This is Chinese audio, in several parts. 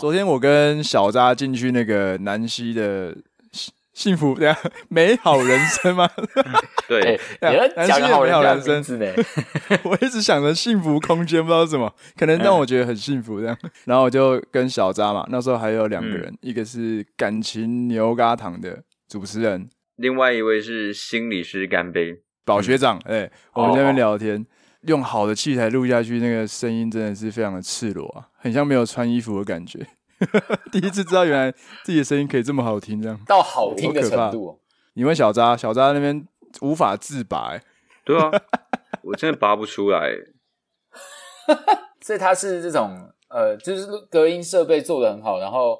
昨天我跟小扎进去那个南溪的幸福这样美好人生吗？对，你要讲个美好人生呢？我一直想着幸福空间，不知道什么，可能让我觉得很幸福这样。然后我就跟小扎嘛，那时候还有两个人，一个是感情牛轧糖的主持人，另外一位是心理师干杯宝学长。哎，我们在那边聊天。用好的器材录下去，那个声音真的是非常的赤裸啊，很像没有穿衣服的感觉。第一次知道原来自己的声音可以这么好听，这样到好听的程度。你问小扎，小扎那边无法自拔。对啊，我真的拔不出来。所以他是这种呃，就是隔音设备做的很好，然后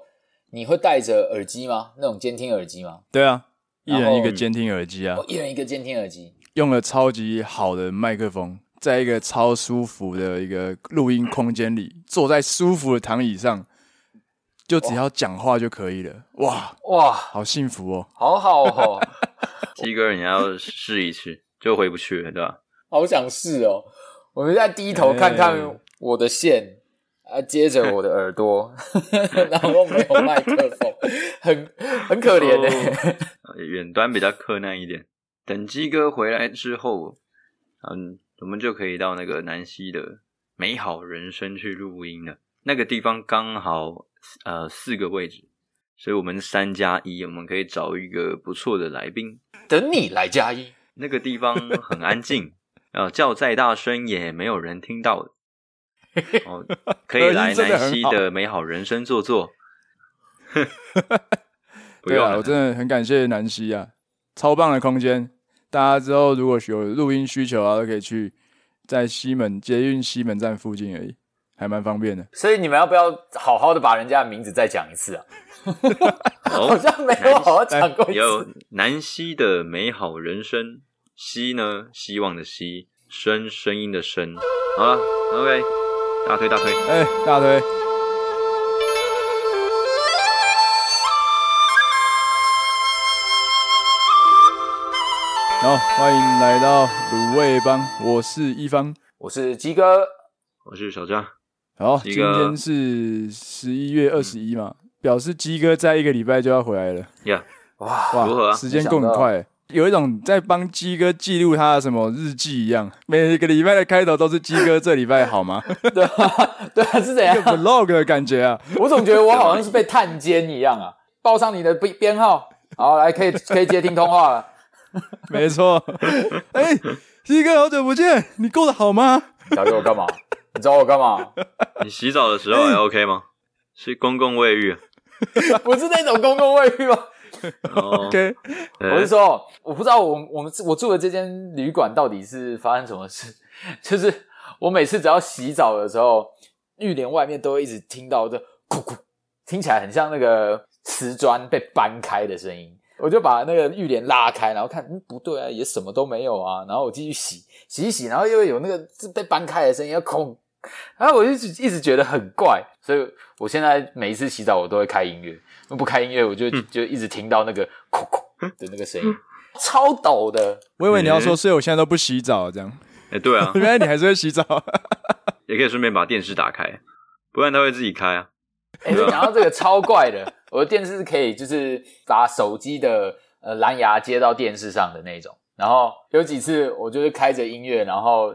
你会戴着耳机吗？那种监听耳机吗？对啊，一人一个监听耳机啊，哦，一人一个监听耳机，用了超级好的麦克风。在一个超舒服的一个录音空间里，坐在舒服的躺椅上，就只要讲话就可以了。哇哇，好幸福哦！好好哦，鸡哥，你要试一次就回不去了，对吧？好想试哦！我们再低头看看我的线，啊，接着我的耳朵，然后没有麦克风，很很可怜的。远端比较困难一点。等鸡哥回来之后，嗯。我们就可以到那个南溪的美好人生去录音了。那个地方刚好呃四个位置，所以我们三加一，我们可以找一个不错的来宾，等你来加一。那个地方很安静，呃，叫再大声也没有人听到的。哦，可以来南溪的美好人生坐坐。不用了，我真的很感谢南溪啊，超棒的空间。大家之后如果有录音需求啊，都可以去在西门捷运西门站附近而已，还蛮方便的。所以你们要不要好好的把人家的名字再讲一次啊？好像没有好好讲过。有南西的美好人生，西呢，希望的希，声声音的声。好了，OK，大推大推，哎、欸，大推。好，欢迎来到卤味帮。我是一方，我是鸡哥，我是小张。好，今天是十一月二十一嘛，表示鸡哥在一个礼拜就要回来了。呀，哇哇，如何啊？时间过很快，有一种在帮鸡哥记录他的什么日记一样。每个礼拜的开头都是鸡哥这礼拜好吗？对啊，对啊，是怎样？vlog 的感觉啊！我总觉得我好像是被探监一样啊！报上你的编编号，好，来可以可以接听通话了。没错，哎、欸，鸡哥，好久不见，你过得好吗？你找我干嘛？你找我干嘛？你洗澡的时候还 OK 吗？是公共卫浴？不是那种公共卫浴吗？OK，我是说，我不知道我我们我住的这间旅馆到底是发生什么事，就是我每次只要洗澡的时候，浴帘外面都会一直听到这咕咕，听起来很像那个瓷砖被搬开的声音。我就把那个浴帘拉开，然后看，嗯，不对啊，也什么都没有啊。然后我继续洗，洗一洗，然后又有那个被搬开的声音，要空。然后我就一直一直觉得很怪，所以我现在每一次洗澡我都会开音乐，不开音乐我就就一直听到那个空空的那个声音，超抖的。我以为你要说，所以我现在都不洗澡这样。哎，对啊，原来你还是会洗澡，也可以顺便把电视打开，不然它会自己开啊。哎，讲到这个超怪的。我的电视是可以，就是把手机的呃蓝牙接到电视上的那种。然后有几次我就是开着音乐，然后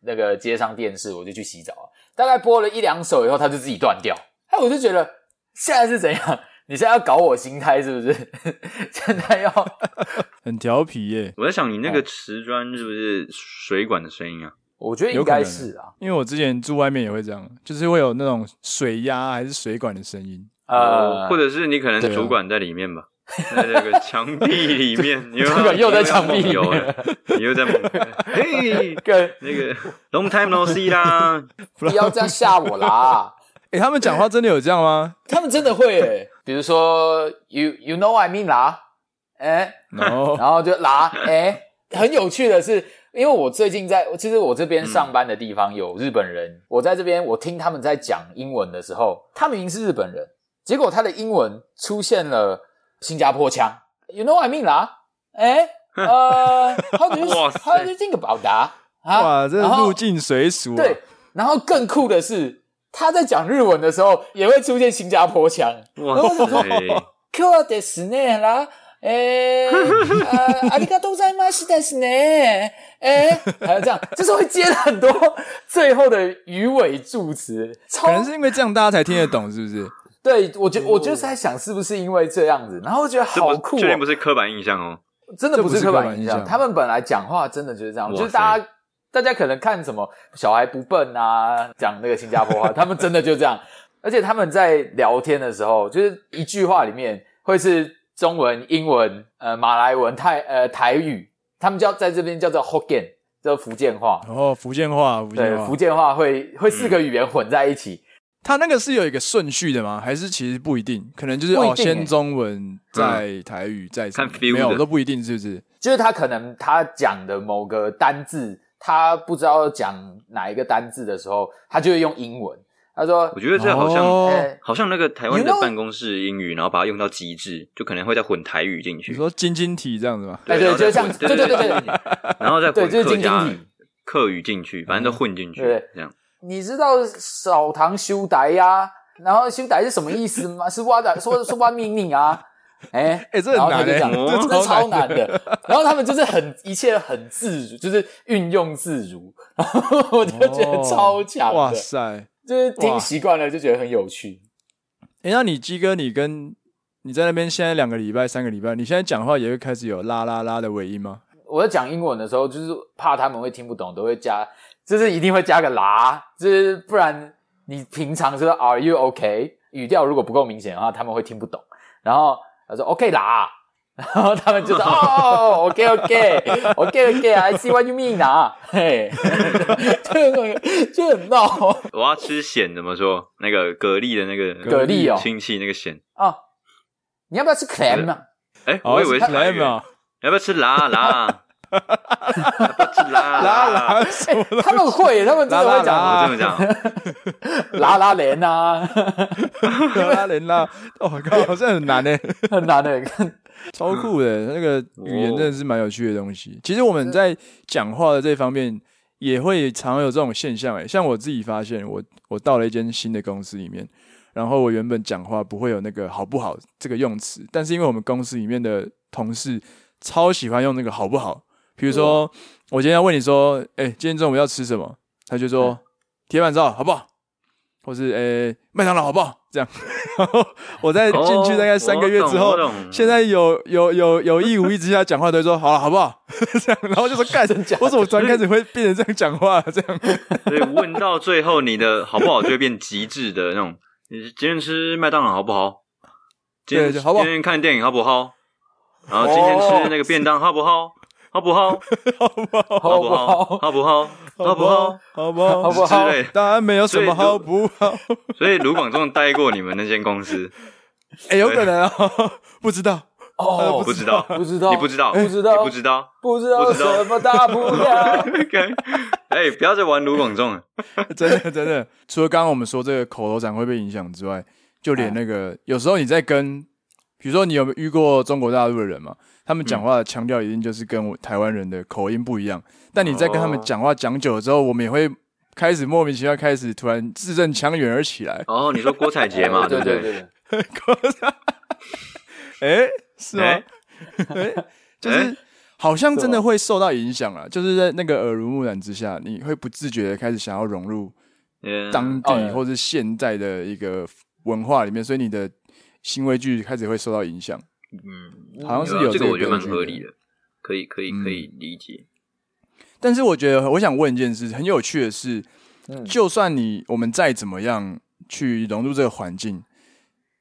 那个接上电视，我就去洗澡。大概播了一两首以后，它就自己断掉。哎，我就觉得现在是怎样？你现在要搞我心态是不是？现在要 很调皮耶。我在想，你那个瓷砖是不是水管的声音啊？我觉得应该是啊，因为我之前住外面也会这样，就是会有那种水压还是水管的声音。呃，或者是你可能主管在里面吧，在这个墙壁里面，你主管又在墙壁里面，你又在梦 跟那个 long time no see 啦，不要这样吓我啦！诶，他们讲话真的有这样吗？他们真的会诶，比如说 you you know I mean 啦，诶，然后就啦，诶，很有趣的是，因为我最近在，其实我这边上班的地方有日本人，我在这边我听他们在讲英文的时候，他们已经是日本人。结果他的英文出现了新加坡腔，You know what I mean 啦？哎，呃，How do you How do you think about that？哇，这入境随俗。对，然后更酷的是， 他在讲日文的时候也会出现新加坡腔。哇塞！今日ですね啦，诶，啊，ありがとうございますですね。诶，还有这样，就是会接了很多最后的鱼尾助词。可能是因为这样大家才听得懂，是不是？ 对，我觉我就是在想，是不是因为这样子，然后我觉得好酷。确定不是刻板印象哦，真的不是刻板印象。他们本来讲话真的就是这样，就是大家。大家可能看什么小孩不笨啊，讲那个新加坡话，他们真的就这样。而且他们在聊天的时候，就是一句话里面会是中文、英文、呃马来文、泰呃台语，他们叫在这边叫做 Hokkien，叫福建话。哦，福建话，福建话，对，福建话会会四个语言混在一起。他那个是有一个顺序的吗？还是其实不一定？可能就是哦，先中文，再台语，再？没有，都不一定，是不是？就是他可能他讲的某个单字。他不知道讲哪一个单字的时候，他就会用英文。他说：“我觉得这好像，哦欸、好像那个台湾的办公室英语，然后把它用到极致，就可能会再混台语进去。你说晶晶体这样子吗？对对，就像对对对对，然后再混客家客语进去，反正都混进去，对这样。你知道少堂修呆呀？然后修呆是什么意思吗？是挖的说说挖秘密啊？”哎 哎，这很难的，这真的超难的。然后他们就是很一切很自如，就是运用自如，然 后我就觉得超强。哇塞，就是听习惯了就觉得很有趣。哎，那你鸡哥，你跟你在那边现在两个礼拜、三个礼拜，你现在讲话也会开始有啦啦啦的尾音吗？我在讲英文的时候，就是怕他们会听不懂，都会加，就是一定会加个啦，就是不然你平常说 Are you OK？语调如果不够明显的话，他们会听不懂。然后。他说 OK 啦，然后他们就说 哦 OK OK OK OK I see what you mean 啊，嘿，就就很闹。我要吃咸，怎么说？那个蛤蜊的那个蛤蜊哦，亲戚那个咸哦。你要不要吃 clam 啊？哎，我以为是 clam 啊。要不要吃辣辣？要不要吃辣辣？他们会，他们真的会讲。拉拉链啊，拉拉链啦！哦，靠，好像很难诶，很难诶，超酷的，那个语言真的是蛮有趣的东西。其实我们在讲话的这方面也会常有这种现象诶，像我自己发现，我我到了一间新的公司里面，然后我原本讲话不会有那个好不好这个用词，但是因为我们公司里面的同事超喜欢用那个好不好。比如说，我今天要问你说，哎、欸，今天中午要吃什么？他就说铁板烧好不好？或是哎，麦当劳好不好？这样。然 后我在进去大概三个月之后，现在有有有有意无意之下讲话都会说好了好不好？这样，然后就说干什么？我怎么突然开始会变成这样讲话？这样。所以问到最后，你的好不好就会变极致的那种。你今天吃麦当劳好不好？今天好不好？今天看电影好不好？然后今天吃那个便当好不好？好不好？好不好？好不好？好不好？好不好？好不好？好不好？之类，当然没有什么好不好。所以卢广仲待过你们那间公司，哎，有可能啊，不知道哦，不知道，不知道，你不知道，不知道，不知道，不知道什么大不了。哎，不要再玩卢广仲了，真的真的。除了刚刚我们说这个口头禅会被影响之外，就连那个有时候你在跟，比如说你有没有遇过中国大陆的人嘛？他们讲话的腔调一定就是跟我台湾人的口音不一样，但你在跟他们讲话讲久了之后，我们也会开始莫名其妙开始突然字正腔圆而起来。哦，你说郭采洁嘛？对不对，郭采，哎，是吗？哎，就是好像真的会受到影响啊，就是在那个耳濡目染之下，你会不自觉的开始想要融入当地或是现在的一个文化里面，所以你的行为举止开始会受到影响。嗯，好像是有这个，我觉得蛮合理的，可以，可以，可以理解。但是我觉得，我想问一件事，很有趣的是，就算你我们再怎么样去融入这个环境，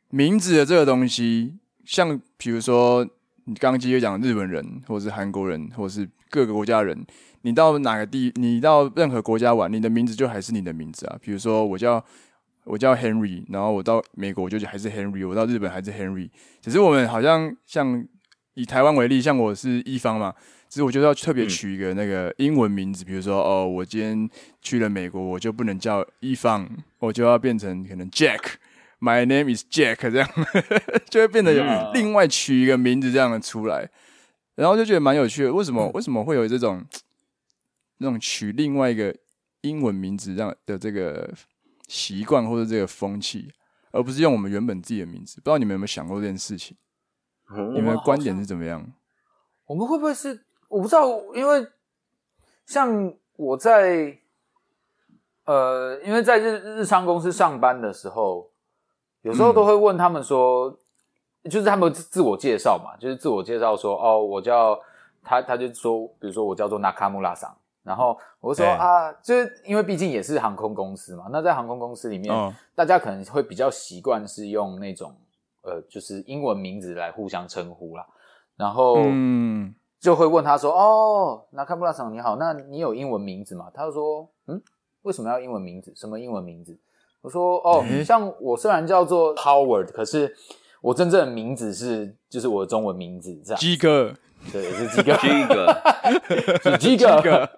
名字的这个东西，像比如说你刚刚继续讲日本人，或是韩国人，或是各个国家人，你到哪个地，你到任何国家玩，你的名字就还是你的名字啊。比如说我叫。我叫 Henry，然后我到美国我就还是 Henry，我到日本还是 Henry。只是我们好像像以台湾为例，像我是一方嘛，只是我就要特别取一个那个英文名字，比如说哦，我今天去了美国，我就不能叫一方，我就要变成可能 Jack，My name is Jack 这样，就会变得有另外取一个名字这样的出来，然后就觉得蛮有趣的。为什么为什么会有这种那种取另外一个英文名字这样的这个？习惯或者这个风气，而不是用我们原本自己的名字。不知道你们有没有想过这件事情？你们的观点是怎么样？我们会不会是我不知道？因为像我在呃，因为在日日商公司上班的时候，有时候都会问他们说，嗯、就是他们自我介绍嘛，就是自我介绍说，哦，我叫他，他就说，比如说我叫做 Nakamura 桑。然后我就说、欸、啊，就是因为毕竟也是航空公司嘛，那在航空公司里面，哦、大家可能会比较习惯是用那种呃，就是英文名字来互相称呼啦。然后嗯，就会问他说：“哦，那卡布拉桑你好，那你有英文名字吗？”他就说：“嗯，为什么要英文名字？什么英文名字？”我说：“哦，欸、像我虽然叫做 Howard，可是我真正的名字是就是我的中文名字这样。”鸡哥。对，是几个，几个，几个，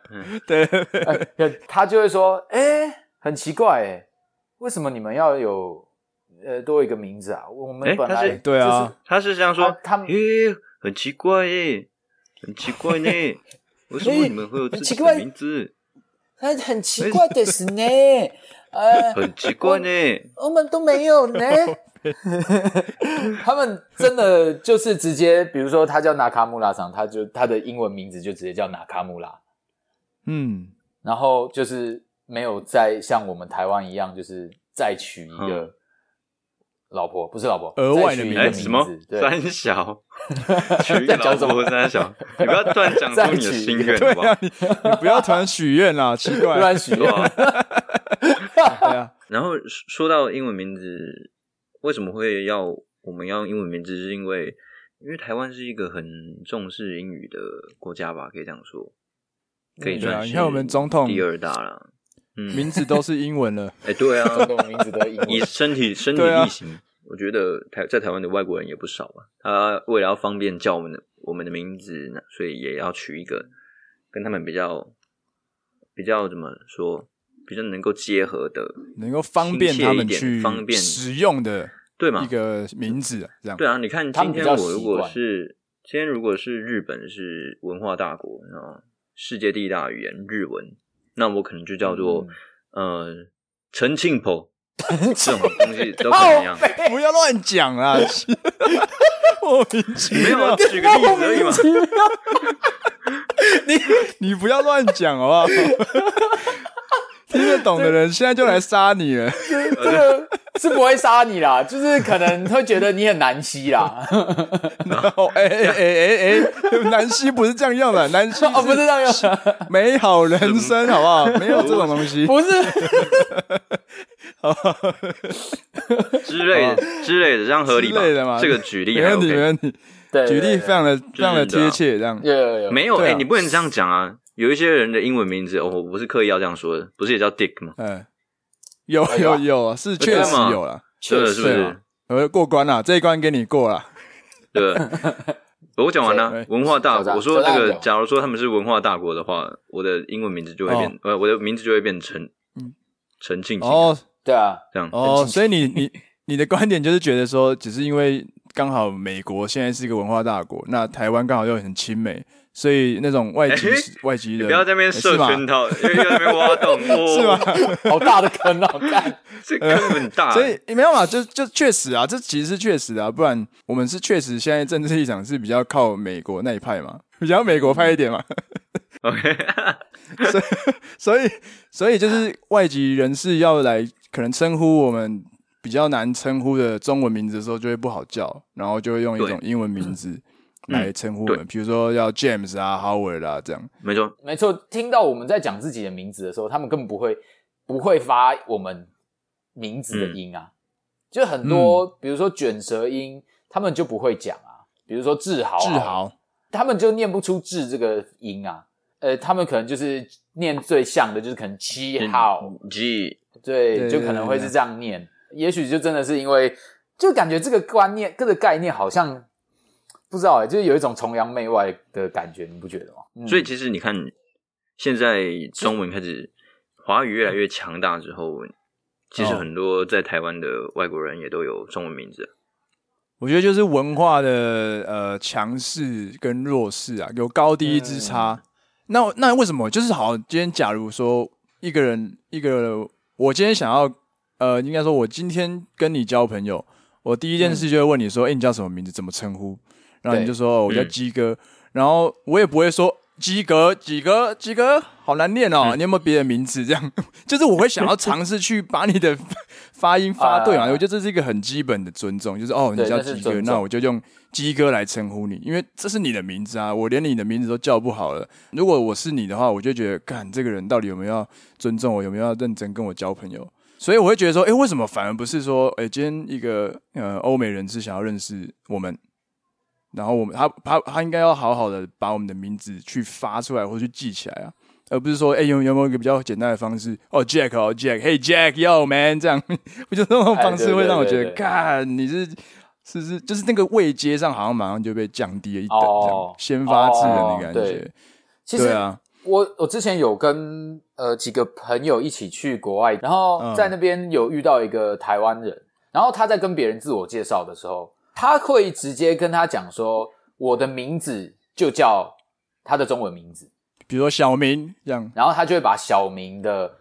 对，他就会说，哎，很奇怪，哎，为什么你们要有呃多一个名字啊？我们本来对啊，他是这样说，他们，哎，很奇怪，哎，很奇怪呢，为什么你们会有自己的名字？很很奇怪的是呢，呃，很奇怪呢，我们都没有呢。他们真的就是直接，比如说他叫纳卡穆拉桑，他就他的英文名字就直接叫纳卡穆拉，嗯，然后就是没有再像我们台湾一样，就是再娶一个老婆，不是老婆，额外的名字，哎，什么？三小，取一个老婆三小，你不要突然讲出你的心愿，好不好？你你不要突然许愿啦，奇怪，突然许愿，对啊。然后说到英文名字。为什么会要我们要用英文名字？是因为因为台湾是一个很重视英语的国家吧？可以这样说，可以算是。你看我们总统第二大了，嗯，名字都是英文了。哎，对啊，总统名字都英文。以身体身体力行，我觉得台在台湾的外国人也不少啊。他为了要方便叫我们的我们的名字，所以也要取一个跟他们比较比较怎么说？比较能够结合的，能够方便他们去方便使用的，对吗？一个名字这样。对啊，你看今天我如果是今天如果是日本是文化大国啊，世界第一大语言日文，那我可能就叫做、嗯、呃陈庆婆，这种东西都可能一样。不要乱讲啊！莫名其妙，没有举个例子而已嘛。你你不要乱讲好不好？听得懂的人现在就来杀你了。这个是不会杀你啦，就是可能会觉得你很南西啦。然后，哎哎哎哎，南希不是这样用的，南希哦不是这样用，美好人生好不好？没有这种东西，不是，之类的之类的，这样合理吧？这个举例没问题，没问题。对，举例非常的非常的贴切，这样。没有哎，你不能这样讲啊。有一些人的英文名字，我，我不是刻意要这样说的，不是也叫 Dick 吗？嗯，有有有，是确实有了，确实是不是？呃，过关了，这一关给你过了。对，我讲完了。文化大国，我说那个，假如说他们是文化大国的话，我的英文名字就会变，呃，我的名字就会变成陈庆。哦，对啊，这样。哦，所以你 你你的观点就是觉得说，只是因为刚好美国现在是一个文化大国，那台湾刚好又很亲美。所以那种外籍外籍人，不要在那边设圈套，因为在那边挖洞，是吗？好大的坑啊！看这坑很大，所以没有嘛，就就确实啊，这其实是确实啊，不然我们是确实现在政治立场是比较靠美国那一派嘛，比较美国派一点嘛。OK，所以所以所以就是外籍人士要来，可能称呼我们比较难称呼的中文名字的时候，就会不好叫，然后就会用一种英文名字。来称呼我们，比如说要 James 啊、Howard 啊这样。没错，没错。听到我们在讲自己的名字的时候，他们根本不会不会发我们名字的音啊。就很多，比如说卷舌音，他们就不会讲啊。比如说志豪，志豪，他们就念不出“志”这个音啊。呃，他们可能就是念最像的，就是可能七号 G，对，就可能会是这样念。也许就真的是因为，就感觉这个观念、这个概念好像。不知道哎、欸，就是有一种崇洋媚外的感觉，你不觉得吗？嗯、所以其实你看，现在中文开始华语越来越强大之后，其实很多在台湾的外国人也都有中文名字。我觉得就是文化的呃强势跟弱势啊，有高低之差。嗯、那那为什么？就是好，今天假如说一个人一个，我今天想要呃，应该说，我今天跟你交朋友，我第一件事就会问你说，哎、嗯欸，你叫什么名字？怎么称呼？然后你就说，我叫鸡哥。嗯、然后我也不会说鸡哥，鸡哥，鸡哥，好难念哦。嗯、你有没有别的名字？这样，就是我会想要尝试去把你的发音发对嘛。我觉得这是一个很基本的尊重，就是哦，你叫鸡哥，那我就用鸡哥来称呼你，因为这是你的名字啊。我连你的名字都叫不好了。如果我是你的话，我就觉得，干这个人到底有没有要尊重我，有没有要认真跟我交朋友？所以我会觉得说，哎、欸，为什么反而不是说，哎、欸，今天一个呃欧美人士想要认识我们，然后我们他他他应该要好好的把我们的名字去发出来或者去记起来啊，而不是说，哎、欸，有有没有一个比较简单的方式？哦，Jack 哦，Jack，Hey Jack，Yo man，这样，我觉得那种方式会让我觉得，看，你是是是，就是那个位阶上好像马上就被降低了一等，这样、哦、先发制人的感觉，对，其实对啊。我我之前有跟呃几个朋友一起去国外，然后在那边有遇到一个台湾人，然后他在跟别人自我介绍的时候，他会直接跟他讲说，我的名字就叫他的中文名字，比如说小明这样，然后他就会把小明的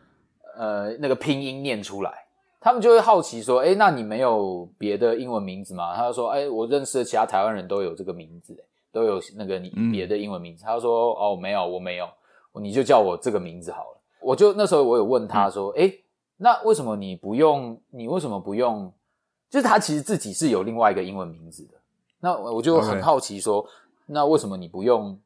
呃那个拼音念出来，他们就会好奇说，诶，那你没有别的英文名字吗？他就说，诶，我认识的其他台湾人都有这个名字，都有那个你别的英文名字，嗯、他就说，哦，没有，我没有。你就叫我这个名字好了。我就那时候我有问他说：“哎、嗯欸，那为什么你不用？你为什么不用？就是他其实自己是有另外一个英文名字的。那我就很好奇说，Okay. 那为什么你不用？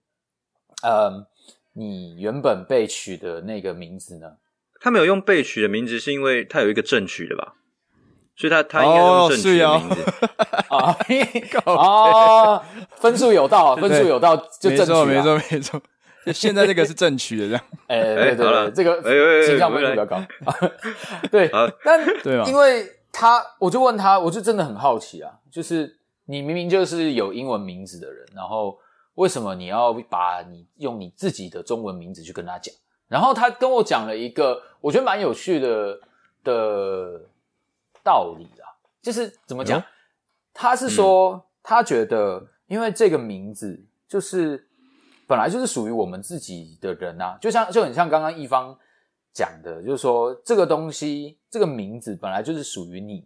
嗯，你原本被取的那个名字呢？他没有用被取的名字，是因为他有一个正取的吧？所以他他应该用正取的名字 啊啊！分数有到，分数有到就正取了，没错没错没错。” 现在这个是正取的，这样。哎、欸，对对对，这个形象分数比较高。对，但对，因为他，我就问他，我就真的很好奇啊，就是你明明就是有英文名字的人，然后为什么你要把你用你自己的中文名字去跟他讲？然后他跟我讲了一个我觉得蛮有趣的的道理啊，就是怎么讲？嗯、他是说他觉得，因为这个名字就是。本来就是属于我们自己的人呐、啊，就像就很像刚刚一方讲的，就是说这个东西这个名字本来就是属于你。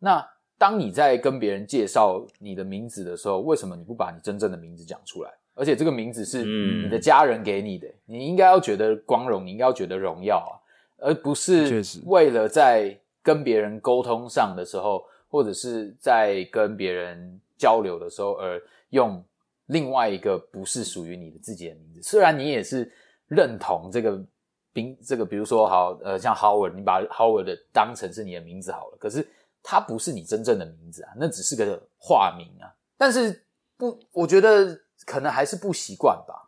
那当你在跟别人介绍你的名字的时候，为什么你不把你真正的名字讲出来？而且这个名字是你的家人给你的，嗯、你应该要觉得光荣，你应该要觉得荣耀啊，而不是为了在跟别人沟通上的时候，或者是在跟别人交流的时候而用。另外一个不是属于你的自己的名字，虽然你也是认同这个兵，这个比如说好，呃，像 Howard，你把 Howard 的当成是你的名字好了，可是它不是你真正的名字啊，那只是个化名啊。但是不，我觉得可能还是不习惯吧。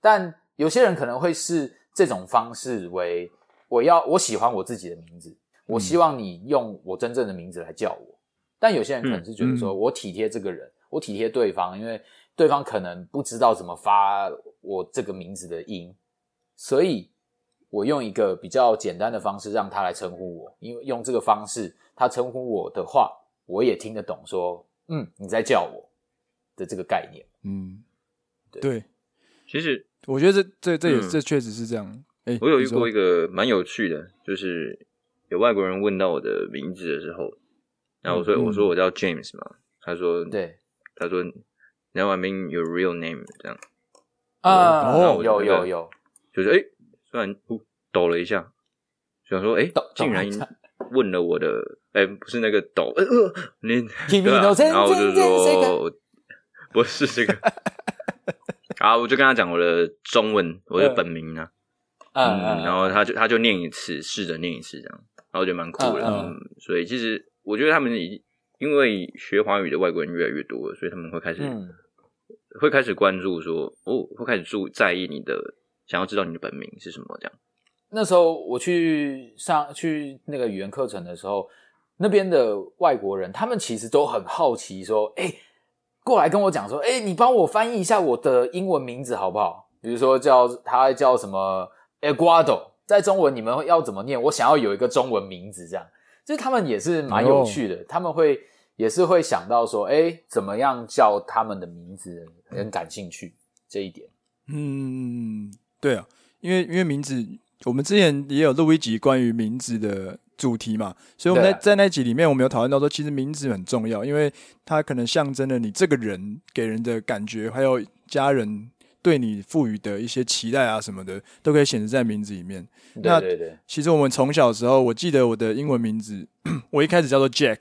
但有些人可能会视这种方式为我要我喜欢我自己的名字，我希望你用我真正的名字来叫我。但有些人可能是觉得说我体贴这个人，我体贴对方，因为。对方可能不知道怎么发我这个名字的音，所以我用一个比较简单的方式让他来称呼我，因为用这个方式他称呼我的话，我也听得懂说，说嗯你在叫我的这个概念。嗯，对，对其实我觉得这这这也、嗯、这确实是这样。诶我有遇过一个蛮有趣的，就是有外国人问到我的名字的时候，然后我说、嗯、我说我叫 James 嘛，他说对，他说。Now I mean your real name，这样。啊，哦，有有有，就是哎，突然呼抖了一下，想说哎，竟然问了我的，哎，不是那个抖，呃呃，你对吧？然后我就说不是这个，啊，我就跟他讲我的中文，我的本名啊，嗯，然后他就他就念一次，试着念一次，这样，然后我觉得蛮酷的，嗯，所以其实我觉得他们已因为学华语的外国人越来越多了，所以他们会开始。会开始关注说哦，会开始注在意你的，想要知道你的本名是什么这样。那时候我去上去那个语言课程的时候，那边的外国人他们其实都很好奇说，哎，过来跟我讲说，哎，你帮我翻译一下我的英文名字好不好？比如说叫他叫什么 Eduardo，在中文你们要怎么念？我想要有一个中文名字这样，就是他们也是蛮有趣的，哦、他们会。也是会想到说，哎，怎么样叫他们的名字，很感兴趣这一点。嗯，对啊，因为因为名字，我们之前也有录一集关于名字的主题嘛，所以我们在在那集里面，我们有讨论到说，其实名字很重要，因为它可能象征了你这个人给人的感觉，还有家人对你赋予的一些期待啊什么的，都可以显示在名字里面。对对对。其实我们从小的时候，我记得我的英文名字，我一开始叫做 Jack。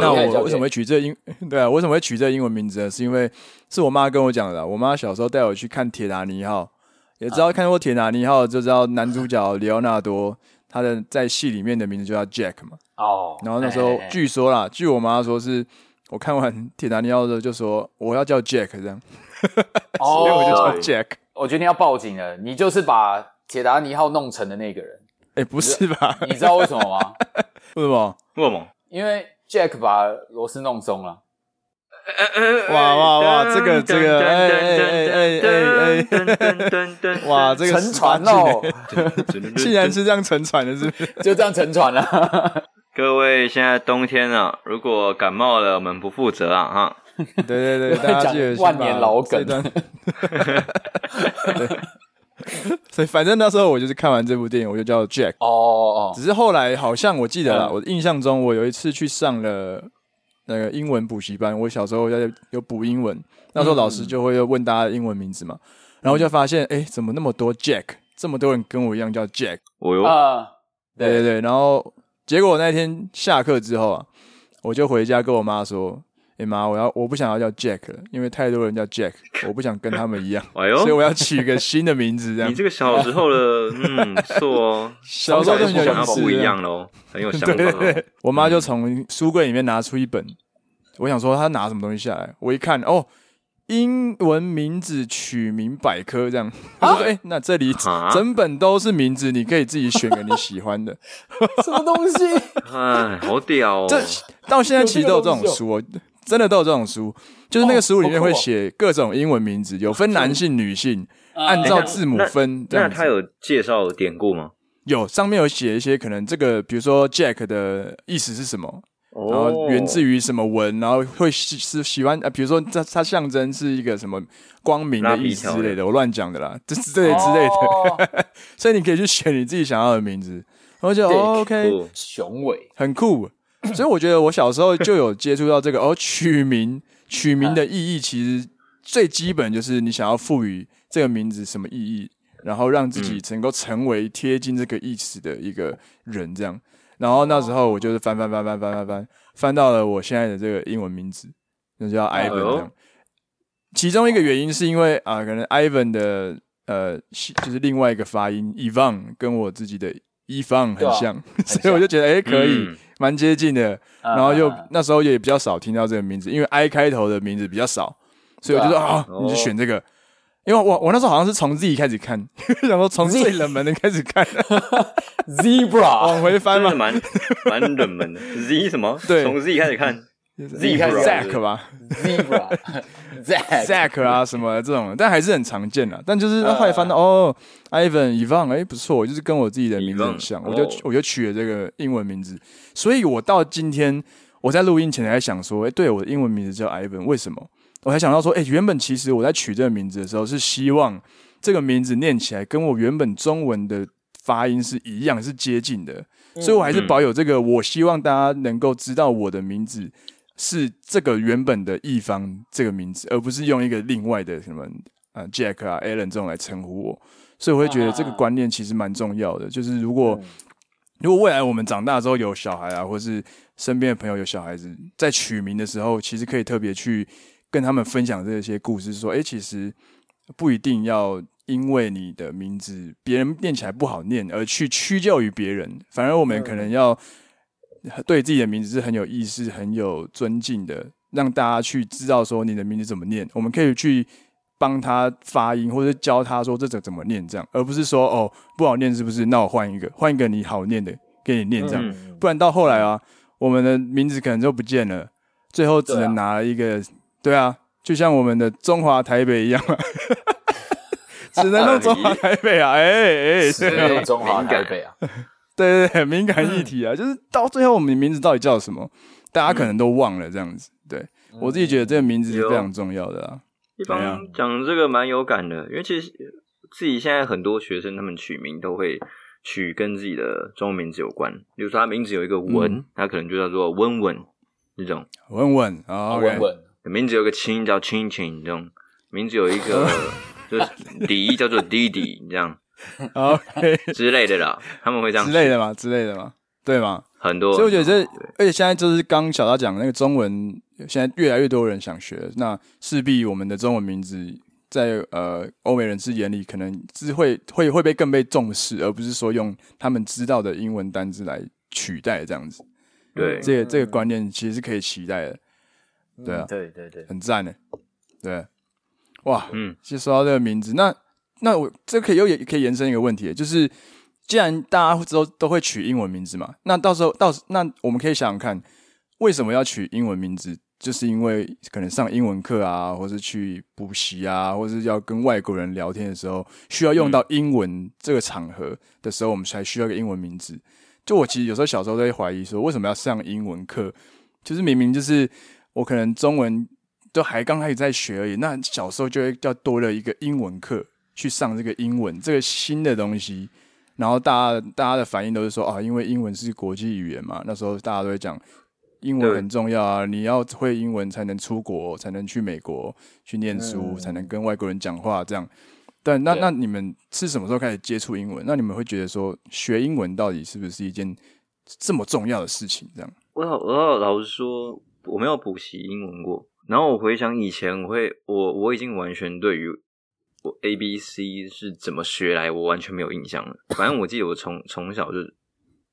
那我为什么会取这个英？对啊，为什么会取这个英文名字呢？是因为是我妈跟我讲的。我妈小时候带我去看《铁达尼号》，也知道看过《铁达尼号》，就知道男主角里奥纳多他的在戏里面的名字就叫 Jack 嘛。哦。然后那时候据说啦，据我妈说是，我看完《铁达尼号》的时候就说我要叫 Jack 这样。所以我就叫 Jack。我决定要报警了，你就是把铁达尼号弄成的那个人。哎，不是吧？你知道为什么吗？为什么？为什么？因为。Jack 把螺丝弄松了，哇哇哇！这个这个，哎哎哎哎哎，哇，这个沉船哦！既 然是这样沉船的，是不是？就这样沉船了。各位，现在冬天了，如果感冒了，我们不负责啊！哈，对对对，大家记得万年老梗。所以反正那时候我就是看完这部电影，我就叫 Jack。哦哦，只是后来好像我记得了，我印象中我有一次去上了那个英文补习班。我小时候在有补英文，那时候老师就会问大家的英文名字嘛，然后就发现哎，怎么那么多 Jack？这么多人跟我一样叫 Jack？哦哟，啊，对对对。然后结果那天下课之后啊，我就回家跟我妈说。哎妈，我要我不想要叫 Jack 了，因为太多人叫 Jack，我不想跟他们一样，哎，所以我要取个新的名字。这样，你这个小时候的，嗯，不错哦，小时候就想要不一样喽，很有想法。对对对，我妈就从书柜里面拿出一本，我想说她拿什么东西下来，我一看，哦，英文名字取名百科这样。她说：“哎，那这里整本都是名字，你可以自己选个你喜欢的。”什么东西？哎，好屌哦！这到现在其实都有这种书。真的都有这种书，就是那个书里面会写各种英文名字，有分男性、女性，按照字母分。那他有介绍典故吗？有，上面有写一些可能这个，比如说 Jack 的意思是什么，然后源自于什么文，然后会是喜欢啊，比如说它它象征是一个什么光明的意思之类的，我乱讲的啦，这是这类之类的。所以你可以去选你自己想要的名字，然后就 OK，雄伟，很酷。所以我觉得我小时候就有接触到这个哦，取名取名的意义其实最基本就是你想要赋予这个名字什么意义，然后让自己能够成为贴近这个意思的一个人这样。然后那时候我就是翻翻翻翻翻翻翻翻到了我现在的这个英文名字，那叫 Ivan。其中一个原因是因为啊可能 Ivan 的呃，就是另外一个发音，ivan 跟我自己的。Ivan 很像，所以我就觉得哎，可以。蛮接近的，然后又那时候也比较少听到这个名字，因为 I 开头的名字比较少，所以我就说啊，你就选这个，因为我我那时候好像是从 Z 开始看，想说从最冷门的开始看，Zebra。往回翻嘛，蛮蛮冷门的，Z 什么？对，从 Z 开始看。Zack 吧，Zack 啊什么这种，但还是很常见的。但就是后来翻到哦，Ivan Ivan，哎不错，就是跟我自己的名字很像，我就我就取了这个英文名字。所以我到今天我在录音前还想说，哎，对，我的英文名字叫 Ivan，为什么？我还想到说，哎，原本其实我在取这个名字的时候是希望这个名字念起来跟我原本中文的发音是一样，是接近的。所以我还是保有这个，我希望大家能够知道我的名字。是这个原本的一方这个名字，而不是用一个另外的什么啊 Jack 啊 Alan 这种来称呼我，所以我会觉得这个观念其实蛮重要的。就是如果如果未来我们长大之后有小孩啊，或是身边的朋友有小孩子，在取名的时候，其实可以特别去跟他们分享这些故事，说，诶，其实不一定要因为你的名字别人念起来不好念而去屈就于别人，反而我们可能要。对自己的名字是很有意识、很有尊敬的，让大家去知道说你的名字怎么念，我们可以去帮他发音，或者教他说这怎怎么念，这样，而不是说哦不好念是不是？那我换一个，换一个你好念的给你念这样，不然到后来啊，我们的名字可能就不见了，最后只能拿了一个，对啊，对啊，就像我们的中华台北一样嘛，只能用中华台北啊，哎哎，只能用中华台北啊。对对对，敏感议题啊，就是到最后我们的名字到底叫什么，大家可能都忘了这样子。对，我自己觉得这个名字是非常重要的啊。一般讲这个蛮有感的，因为其实自己现在很多学生他们取名都会取跟自己的中文名字有关，比如说他名字有一个文，他、嗯、可能就叫做文文这种文文啊，文文。名字有个亲叫亲亲这种，名字有一个 就是弟叫做弟弟这样，OK 之类的啦，他们会这样之类的嘛，之类的嘛，对吗？很多，所以我觉得这，而且现在就是刚小达讲的那个中文，现在越来越多人想学，那势必我们的中文名字。在呃欧美人士眼里，可能是会会会被更被重视，而不是说用他们知道的英文单字来取代这样子。对，这个这个观念其实是可以期待的。对啊，嗯、对对对，很赞的。对，哇，嗯，其实说到这个名字，那那我这可以又也可以延伸一个问题，就是既然大家都都会取英文名字嘛，那到时候到那我们可以想想看，为什么要取英文名字？就是因为可能上英文课啊，或是去补习啊，或是要跟外国人聊天的时候，需要用到英文这个场合的时候，我们才需要一个英文名字。就我其实有时候小时候都会怀疑说，为什么要上英文课？就是明明就是我可能中文都还刚开始在学而已，那小时候就会要多了一个英文课去上这个英文这个新的东西，然后大家大家的反应都是说啊，因为英文是国际语言嘛，那时候大家都会讲。英文很重要啊！你要会英文才能出国，才能去美国去念书，嗯、才能跟外国人讲话。这样，但那那你们是什么时候开始接触英文？那你们会觉得说学英文到底是不是一件这么重要的事情？这样，我老我老老实说，我没有补习英文过。然后我回想以前，我会我我已经完全对于我 A B C 是怎么学来，我完全没有印象了。反正我记得我从从小就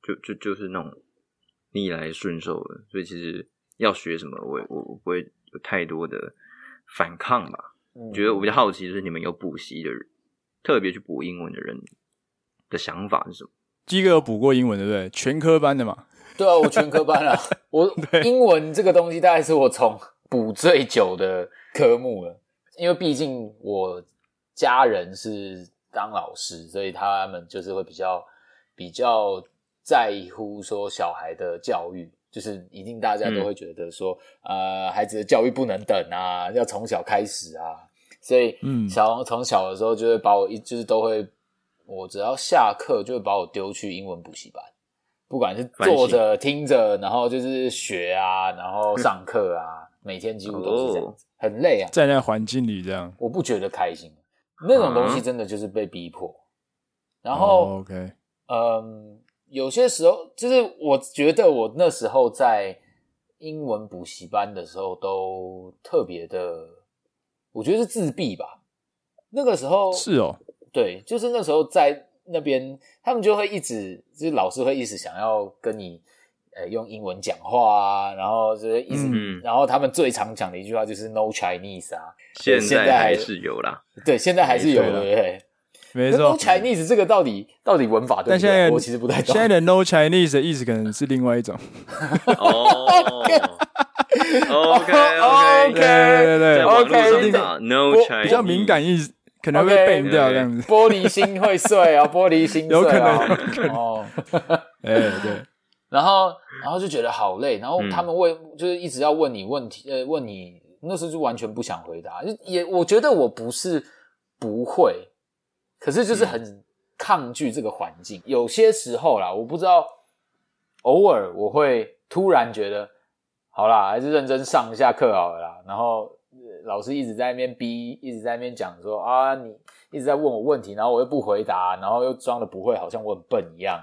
就就就是那种。逆来顺受的，所以其实要学什么，我我我不会有太多的反抗吧。嗯、觉得我比较好奇，就是你们有补习的人，特别去补英文的人的想法是什么？基哥有补过英文，对不对？全科班的嘛？对啊，我全科班啊。我英文这个东西，大概是我从补最久的科目了。因为毕竟我家人是当老师，所以他们就是会比较比较。在乎说小孩的教育，就是一定大家都会觉得说，嗯、呃，孩子的教育不能等啊，要从小开始啊。所以，嗯，小王从小的时候就会把我一，就是都会，我只要下课就会把我丢去英文补习班，不管是坐着听着，然后就是学啊，然后上课啊，每天几乎都是这样子，很累啊，在那环境里这样，我不觉得开心。那种东西真的就是被逼迫。然后，OK，嗯。有些时候，就是我觉得我那时候在英文补习班的时候，都特别的，我觉得是自闭吧。那个时候是哦，对，就是那时候在那边，他们就会一直，就是老师会一直想要跟你，呃，用英文讲话啊，然后就是一直，嗯、然后他们最常讲的一句话就是 “No Chinese” 啊，现在还是有啦，对，现在还是有的，对不对？没错，No Chinese 这个到底到底文法对不对？但现在我其实不太懂。现在的 No Chinese 的意思可能是另外一种。哦，OK OK 对对对，OK No Chinese 比较敏感意思，可能会被掉这样子。玻璃心会碎啊，玻璃心碎有可能哦。哎，对。然后，然后就觉得好累，然后他们问，就是一直要问你问题，呃，问你那时候就完全不想回答。也，我觉得我不是不会。可是就是很抗拒这个环境，嗯、有些时候啦，我不知道，偶尔我会突然觉得，好啦，还是认真上一下课好了啦。然后老师一直在那边逼，一直在那边讲说啊，你一直在问我问题，然后我又不回答，然后又装的不会，好像我很笨一样。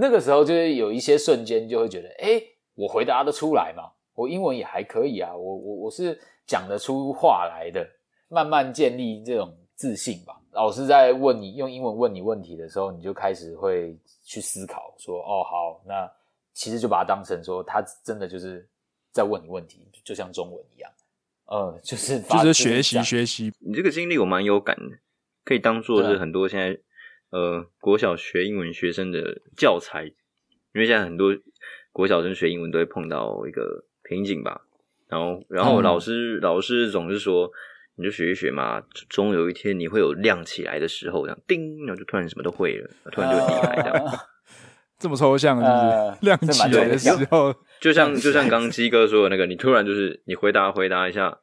那个时候就是有一些瞬间就会觉得，诶，我回答得出来嘛，我英文也还可以啊，我我我是讲得出话来的，慢慢建立这种自信吧。老师在问你用英文问你问题的时候，你就开始会去思考说，说哦好，那其实就把它当成说他真的就是在问你问题，就像中文一样，呃，就是就是学习学习。你这个经历我蛮有感的，可以当做是很多现在呃国小学英文学生的教材，因为现在很多国小生学英文都会碰到一个瓶颈吧。然后然后老师、嗯、老师总是说。你就学一学嘛，终有一天你会有亮起来的时候，这样叮，然后就突然什么都会了，突然就厉害这样。Uh, 这么抽象是不是？Uh, 亮起来的时候，就像就像刚刚鸡哥说的那个，你突然就是你回答回答一下，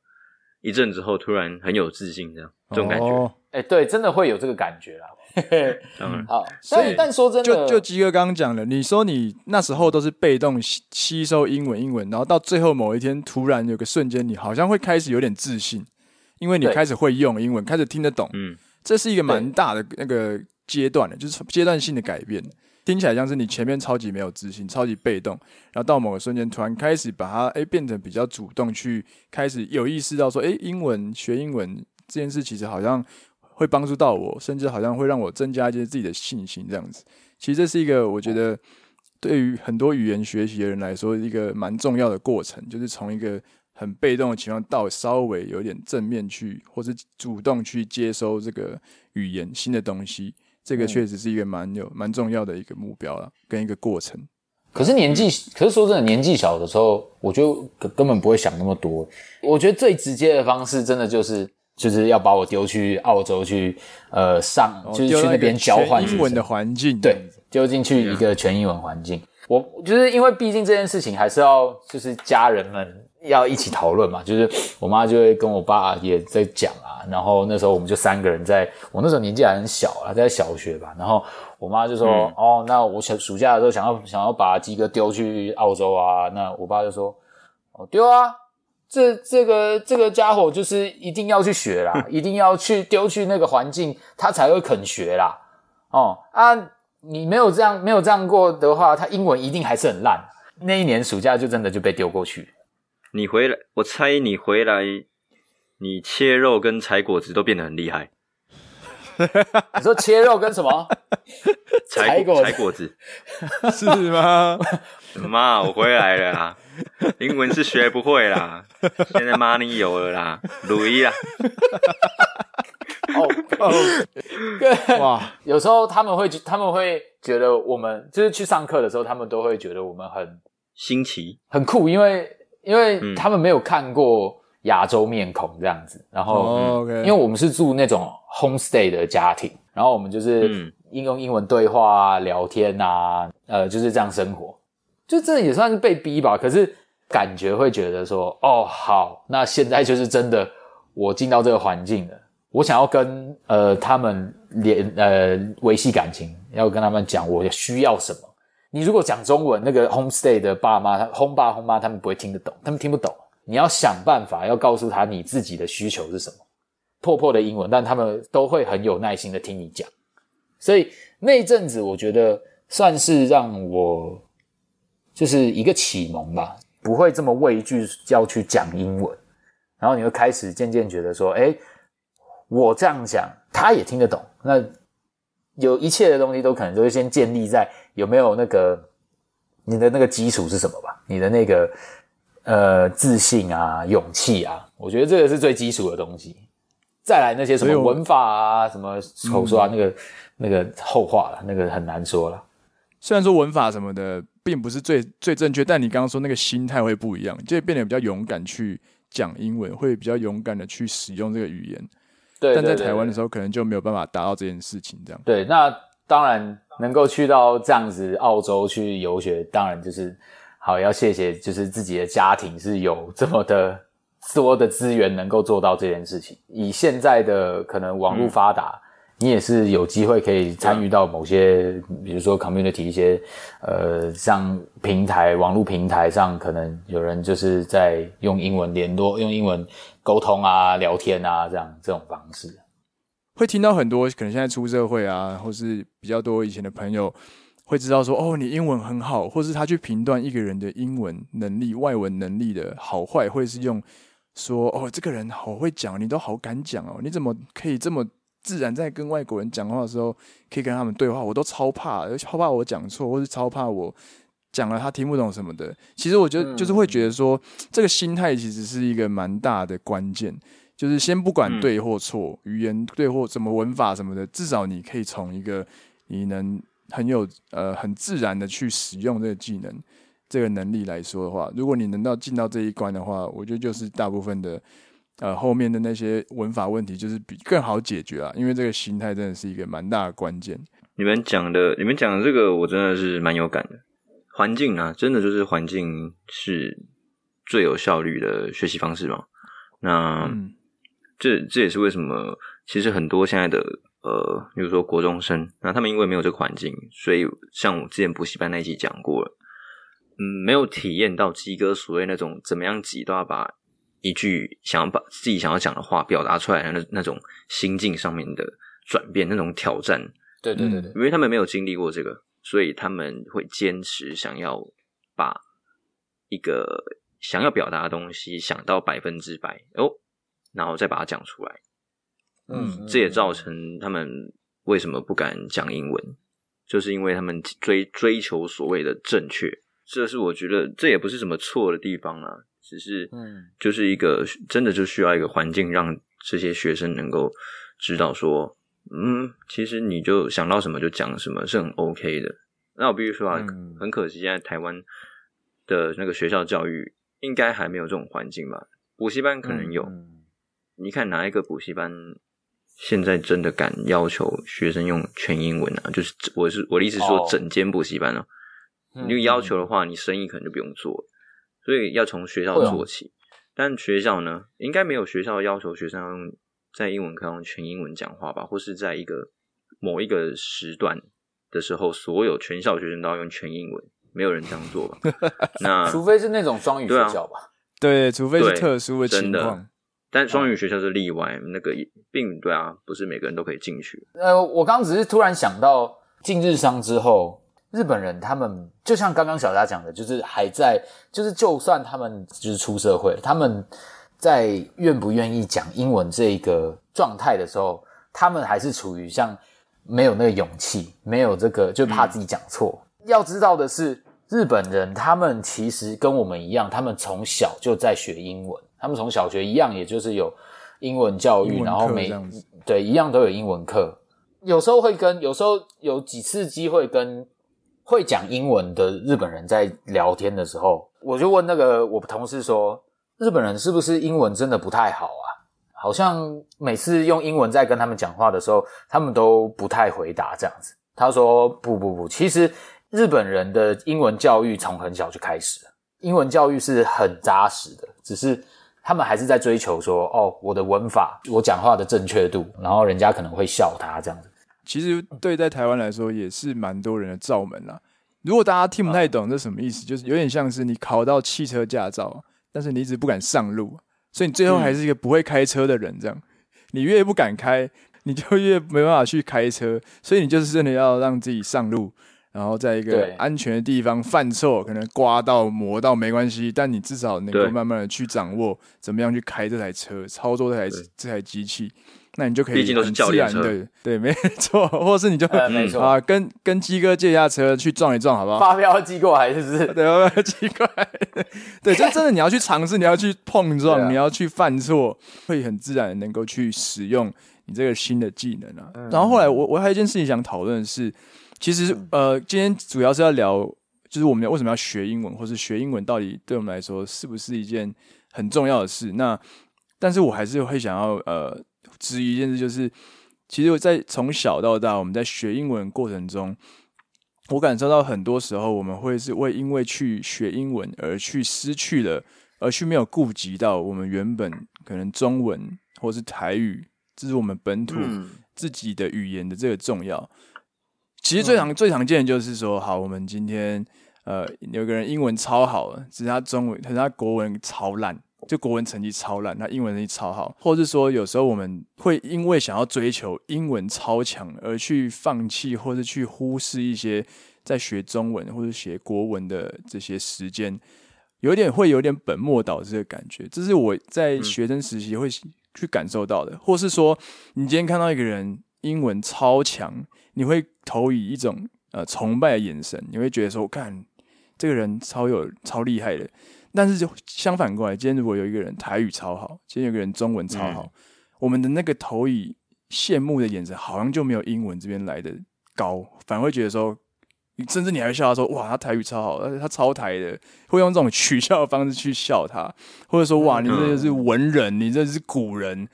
一阵之后突然很有自信，这样这种感觉。哎、哦欸，对，真的会有这个感觉啦。当然，好，所以但说真的，就就基哥刚刚讲的，你说你那时候都是被动吸吸收英文，英文，然后到最后某一天突然有个瞬间，你好像会开始有点自信，因为你开始会用英文，开始听得懂。嗯，这是一个蛮大的那个阶段的，就是阶段性的改变。听起来像是你前面超级没有自信，超级被动，然后到某个瞬间突然开始把它诶变成比较主动，去开始有意识到说，诶英文学英文这件事其实好像会帮助到我，甚至好像会让我增加一些自己的信心这样子。其实这是一个我觉得对于很多语言学习的人来说一个蛮重要的过程，就是从一个很被动的情况到稍微有点正面去，或是主动去接收这个语言新的东西。这个确实是一个蛮有蛮重要的一个目标了，跟一个过程。可是年纪，可是说真的，年纪小的时候，我就根本不会想那么多。我觉得最直接的方式，真的就是就是要把我丢去澳洲去，呃，上就是去那边交换英文的环境，对，丢进去一个全英文环境。我就是因为毕竟这件事情还是要就是家人们要一起讨论嘛，就是我妈就会跟我爸也在讲啊，然后那时候我们就三个人在，我那时候年纪还很小啊，在小学吧，然后我妈就说，嗯、哦，那我想暑假的时候想要想要把鸡哥丢去澳洲啊，那我爸就说，哦，丢啊，这这个这个家伙就是一定要去学啦，一定要去丢去那个环境，他才会肯学啦，哦啊。你没有这样没有这样过的话，他英文一定还是很烂。那一年暑假就真的就被丢过去。你回来，我猜你回来，你切肉跟采果子都变得很厉害。你说切肉跟什么？采果采果子 是吗？妈，我回来了啦，英文是学不会啦，现在 money 有了啦，鲁伊啦。哦哦，对哇！有时候他们会他们会觉得我们就是去上课的时候，他们都会觉得我们很新奇、很酷，因为因为他们没有看过亚洲面孔这样子。然后，因为我们是住那种 homestay 的家庭，然后我们就是应用英文对话啊、聊天啊，呃，就是这样生活。就这也算是被逼吧，可是感觉会觉得说，哦，好，那现在就是真的，我进到这个环境了。我想要跟呃他们联呃维系感情，要跟他们讲我需要什么。你如果讲中文，那个 homestay 的爸妈，他 hom 爸 hom 妈，他们不会听得懂，他们听不懂。你要想办法要告诉他你自己的需求是什么。破破的英文，但他们都会很有耐心的听你讲。所以那一阵子，我觉得算是让我就是一个启蒙吧，不会这么畏惧要去讲英文。然后你会开始渐渐觉得说，诶我这样讲，他也听得懂。那有一切的东西都可能都会先建立在有没有那个你的那个基础是什么吧？你的那个呃自信啊、勇气啊，我觉得这个是最基础的东西。再来那些什么文法啊、什么口说啊，那个那个后话了，那个很难说了。虽然说文法什么的并不是最最正确，但你刚刚说那个心态会不一样，就会变得比较勇敢去讲英文，会比较勇敢的去使用这个语言。对，但在台湾的时候，可能就没有办法达到这件事情。这样对，那当然能够去到这样子澳洲去游学，当然就是好要谢谢，就是自己的家庭是有这么的多的资源，能够做到这件事情。以现在的可能网络发达。你也是有机会可以参与到某些，比如说 community 一些，呃，像平台、网络平台上，可能有人就是在用英文联络、用英文沟通啊、聊天啊，这样这种方式，会听到很多可能现在出社会啊，或是比较多以前的朋友会知道说，哦，你英文很好，或是他去评断一个人的英文能力、外文能力的好坏，会是用说，哦，这个人好会讲，你都好敢讲哦，你怎么可以这么。自然在跟外国人讲话的时候，可以跟他们对话，我都超怕，超怕我讲错，或是超怕我讲了他听不懂什么的。其实我觉得就是会觉得说，这个心态其实是一个蛮大的关键。就是先不管对或错，嗯、语言对或什么文法什么的，至少你可以从一个你能很有呃很自然的去使用这个技能、这个能力来说的话，如果你能到进到这一关的话，我觉得就是大部分的。呃，后面的那些文法问题就是比更好解决啊，因为这个心态真的是一个蛮大的关键。你们讲的，你们讲的这个，我真的是蛮有感的。环境啊，真的就是环境是最有效率的学习方式嘛。那、嗯、这这也是为什么，其实很多现在的呃，比如说国中生，那他们因为没有这个环境，所以像我之前补习班那一集讲过了，嗯，没有体验到鸡哥所谓那种怎么样挤都要把一句想要把自己想要讲的话表达出来的那那种心境上面的转变，那种挑战。对对对对，因为他们没有经历过这个，所以他们会坚持想要把一个想要表达的东西想到百分之百哦，然后再把它讲出来。嗯，这也造成他们为什么不敢讲英文，就是因为他们追追求所谓的正确。这是我觉得这也不是什么错的地方啊，只是嗯，就是一个真的就需要一个环境，让这些学生能够知道说。嗯，其实你就想到什么就讲什么，是很 OK 的。那我必须说啊，嗯、很可惜，现在台湾的那个学校教育应该还没有这种环境吧？补习班可能有。嗯、你看哪一个补习班现在真的敢要求学生用全英文啊？就是我是我的意思说，整间补习班哦，哦你要求的话，你生意可能就不用做了。所以要从学校做起。哦、但学校呢，应该没有学校要求学生要用。在英文课用全英文讲话吧，或是在一个某一个时段的时候，所有全校学生都要用全英文，没有人这样做吧？那除非是那种双语学校吧？对，啊、对，除非是特殊的情况。但双语学校是例外，那个并对啊，不是每个人都可以进去。呃，我刚刚只是突然想到，进日商之后，日本人他们就像刚刚小佳讲的，就是还在，就是就算他们就是出社会，他们。在愿不愿意讲英文这一个状态的时候，他们还是处于像没有那个勇气，没有这个就怕自己讲错。嗯、要知道的是，日本人他们其实跟我们一样，他们从小就在学英文，他们从小学一样，也就是有英文教育，然后每对一样都有英文课。有时候会跟，有时候有几次机会跟会讲英文的日本人在聊天的时候，我就问那个我同事说。日本人是不是英文真的不太好啊？好像每次用英文在跟他们讲话的时候，他们都不太回答这样子。他说：“不不不，其实日本人的英文教育从很小就开始了，英文教育是很扎实的，只是他们还是在追求说，哦，我的文法，我讲话的正确度，然后人家可能会笑他这样子。其实对在台湾来说也是蛮多人的罩门啦。如果大家听不太懂这什么意思，就是有点像是你考到汽车驾照。”但是你一直不敢上路，所以你最后还是一个不会开车的人。这样，嗯、你越不敢开，你就越没办法去开车。所以你就是真的要让自己上路，然后在一个安全的地方犯错，可能刮到、磨到没关系，但你至少能够慢慢的去掌握怎么样去开这台车，操作这台这台机器。那你就可以很自然的，对，没错，或者是你就没错啊，跟跟鸡哥借一下车去撞一撞，好不好？发票寄过来是不是？对，发票寄过来。对，就真的你要去尝试，你要去碰撞，啊、你要去犯错，会很自然的能够去使用你这个新的技能啊。嗯、然后后来我我还有一件事情想讨论的是，其实呃，今天主要是要聊，就是我们为什么要学英文，或是学英文到底对我们来说是不是一件很重要的事？那但是我还是会想要呃。质疑一件事就是，其实我在从小到大，我们在学英文过程中，我感受到很多时候，我们会是为因为去学英文而去失去了，而去没有顾及到我们原本可能中文或是台语，这是我们本土自己的语言的这个重要。其实最常最常见的就是说，好，我们今天呃有个人英文超好，只是他中文，可是他国文超烂。就国文成绩超烂，他英文成绩超好，或者是说有时候我们会因为想要追求英文超强而去放弃，或是去忽视一些在学中文或者学国文的这些时间，有点会有点本末倒置的感觉。这是我在学生时期会去感受到的，嗯、或是说你今天看到一个人英文超强，你会投以一种呃崇拜的眼神，你会觉得说，我看这个人超有超厉害的。但是就相反过来，今天如果有一个人台语超好，今天有个人中文超好，嗯、我们的那个投以羡慕的眼神，好像就没有英文这边来的高，反而会觉得说，甚至你还会笑他说，哇，他台语超好，而且他超台的，会用这种取笑的方式去笑他，或者说，哇，你这个是文人，你这是古人，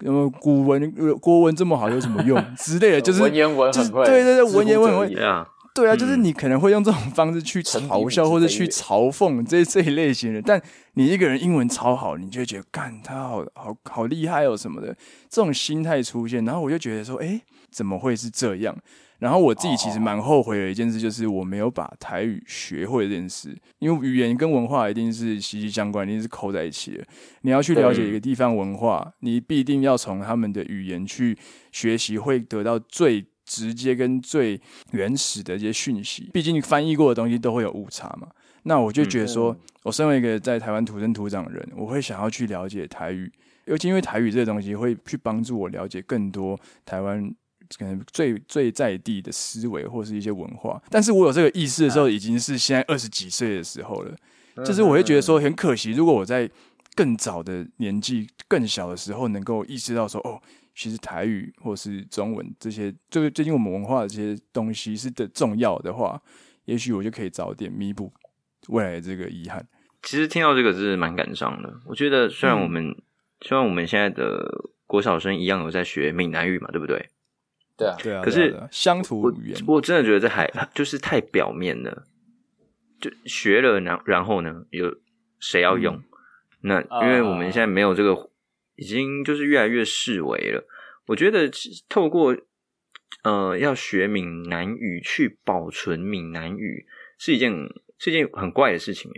那么古文国文这么好有什么用 之类的，就是文言文很会，对对对，文言文很会。对啊，就是你可能会用这种方式去嘲笑或者去嘲讽这这一类型的，但你一个人英文超好，你就会觉得干他好好好厉害哦什么的，这种心态出现，然后我就觉得说，哎，怎么会是这样？然后我自己其实蛮后悔的一件事，就是我没有把台语学会这件事，因为语言跟文化一定是息息相关，一定是扣在一起的。你要去了解一个地方文化，你必定要从他们的语言去学习，会得到最直接跟最原始的一些讯息。毕竟你翻译过的东西都会有误差嘛。那我就觉得说，我身为一个在台湾土生土长的人，我会想要去了解台语，尤其因为台语这个东西会去帮助我了解更多台湾。可能最最在地的思维或是一些文化，但是我有这个意识的时候，已经是现在二十几岁的时候了。就是我会觉得说很可惜，如果我在更早的年纪、更小的时候，能够意识到说，哦，其实台语或是中文这些，就是最近我们文化的这些东西是的重要的话，也许我就可以早点弥补未来的这个遗憾。其实听到这个是蛮感伤的。我觉得虽然我们、嗯、虽然我们现在的国小生一样有在学闽南语嘛，对不对？对啊，对啊，可是乡土语言我，我真的觉得这还就是太表面了。就学了，然然后呢，有谁要用？嗯、那因为我们现在没有这个，已经就是越来越视为了。我觉得透过呃要学闽南语去保存闽南语是一件是一件很怪的事情，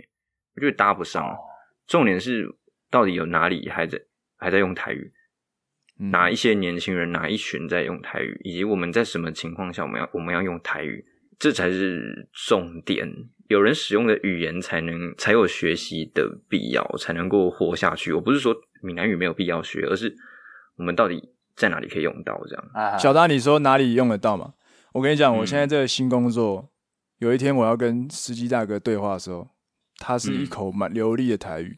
我觉得搭不上。重点是到底有哪里还在还在用台语？哪一些年轻人，哪一群在用台语，以及我们在什么情况下我们要我们要用台语，这才是重点。有人使用的语言，才能才有学习的必要，才能够活下去。我不是说闽南语没有必要学，而是我们到底在哪里可以用到这样。小达，你说哪里用得到嘛？我跟你讲，我现在这个新工作，有一天我要跟司机大哥对话的时候，他是一口蛮流利的台语。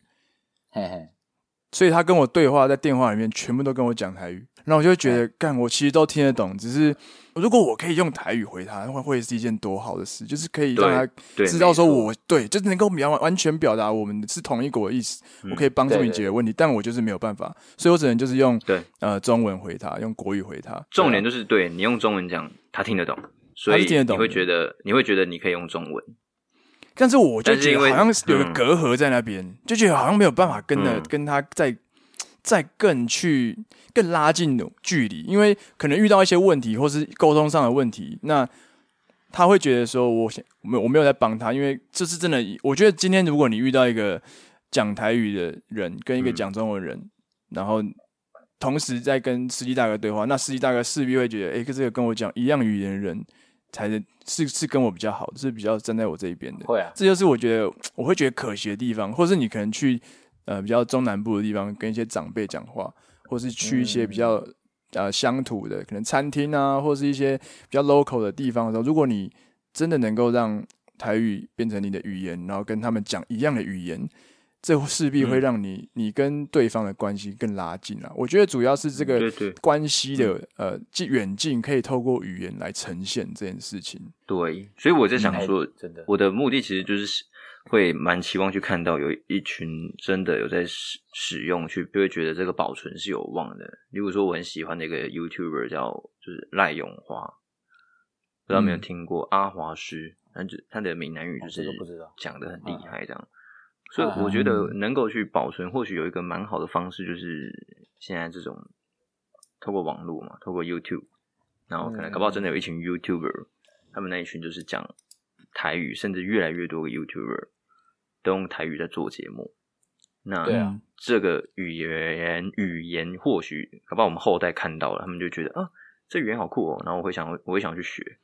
嘿嘿。所以他跟我对话，在电话里面全部都跟我讲台语，然后我就会觉得，干，我其实都听得懂，只是如果我可以用台语回他，会会是一件多好的事，就是可以让他知道说我对，就是能够完完全表达我们是同一国的意思，我可以帮助你解决问题，但我就是没有办法，所以我只能就是用对。呃中文回他，用国语回他。重点就是对你用中文讲，他听得懂，所以你会觉得你会觉得你可以用中文。但是我就觉得好像有个隔阂在那边，嗯、就觉得好像没有办法跟的、嗯、跟他再再更去更拉近的距离，因为可能遇到一些问题或是沟通上的问题，那他会觉得说我想我没我没有在帮他，因为这是真的。我觉得今天如果你遇到一个讲台语的人跟一个讲中文人，嗯、然后同时在跟司机大哥对话，那司机大哥势必会觉得，哎、欸，这个跟我讲一样语言的人。才是是是跟我比较好，是比较站在我这一边的。会啊，这就是我觉得我会觉得可惜的地方，或是你可能去呃比较中南部的地方跟一些长辈讲话，或是去一些比较呃乡土的可能餐厅啊，或是一些比较 local 的地方的时候，如果你真的能够让台语变成你的语言，然后跟他们讲一样的语言。这势必会让你你跟对方的关系更拉近了。我觉得主要是这个关系的呃远近可以透过语言来呈现这件事情。对，所以我在想说，真的，我的目的其实就是会蛮期望去看到有一群真的有在使使用，去就会觉得这个保存是有望的。例如说，我很喜欢的一个 YouTuber 叫就是赖永华，不知道有没有听过阿华师？他就他的闽南语就是讲的很厉害这样。所以我觉得能够去保存，或许有一个蛮好的方式，就是现在这种透过网络嘛，透过 YouTube，然后可能搞不好真的有一群 YouTuber，他们那一群就是讲台语，甚至越来越多个 YouTuber 都用台语在做节目。那这个语言语言或许搞不好我们后代看到了，他们就觉得啊，这语言好酷哦，然后我会想，我会想去学。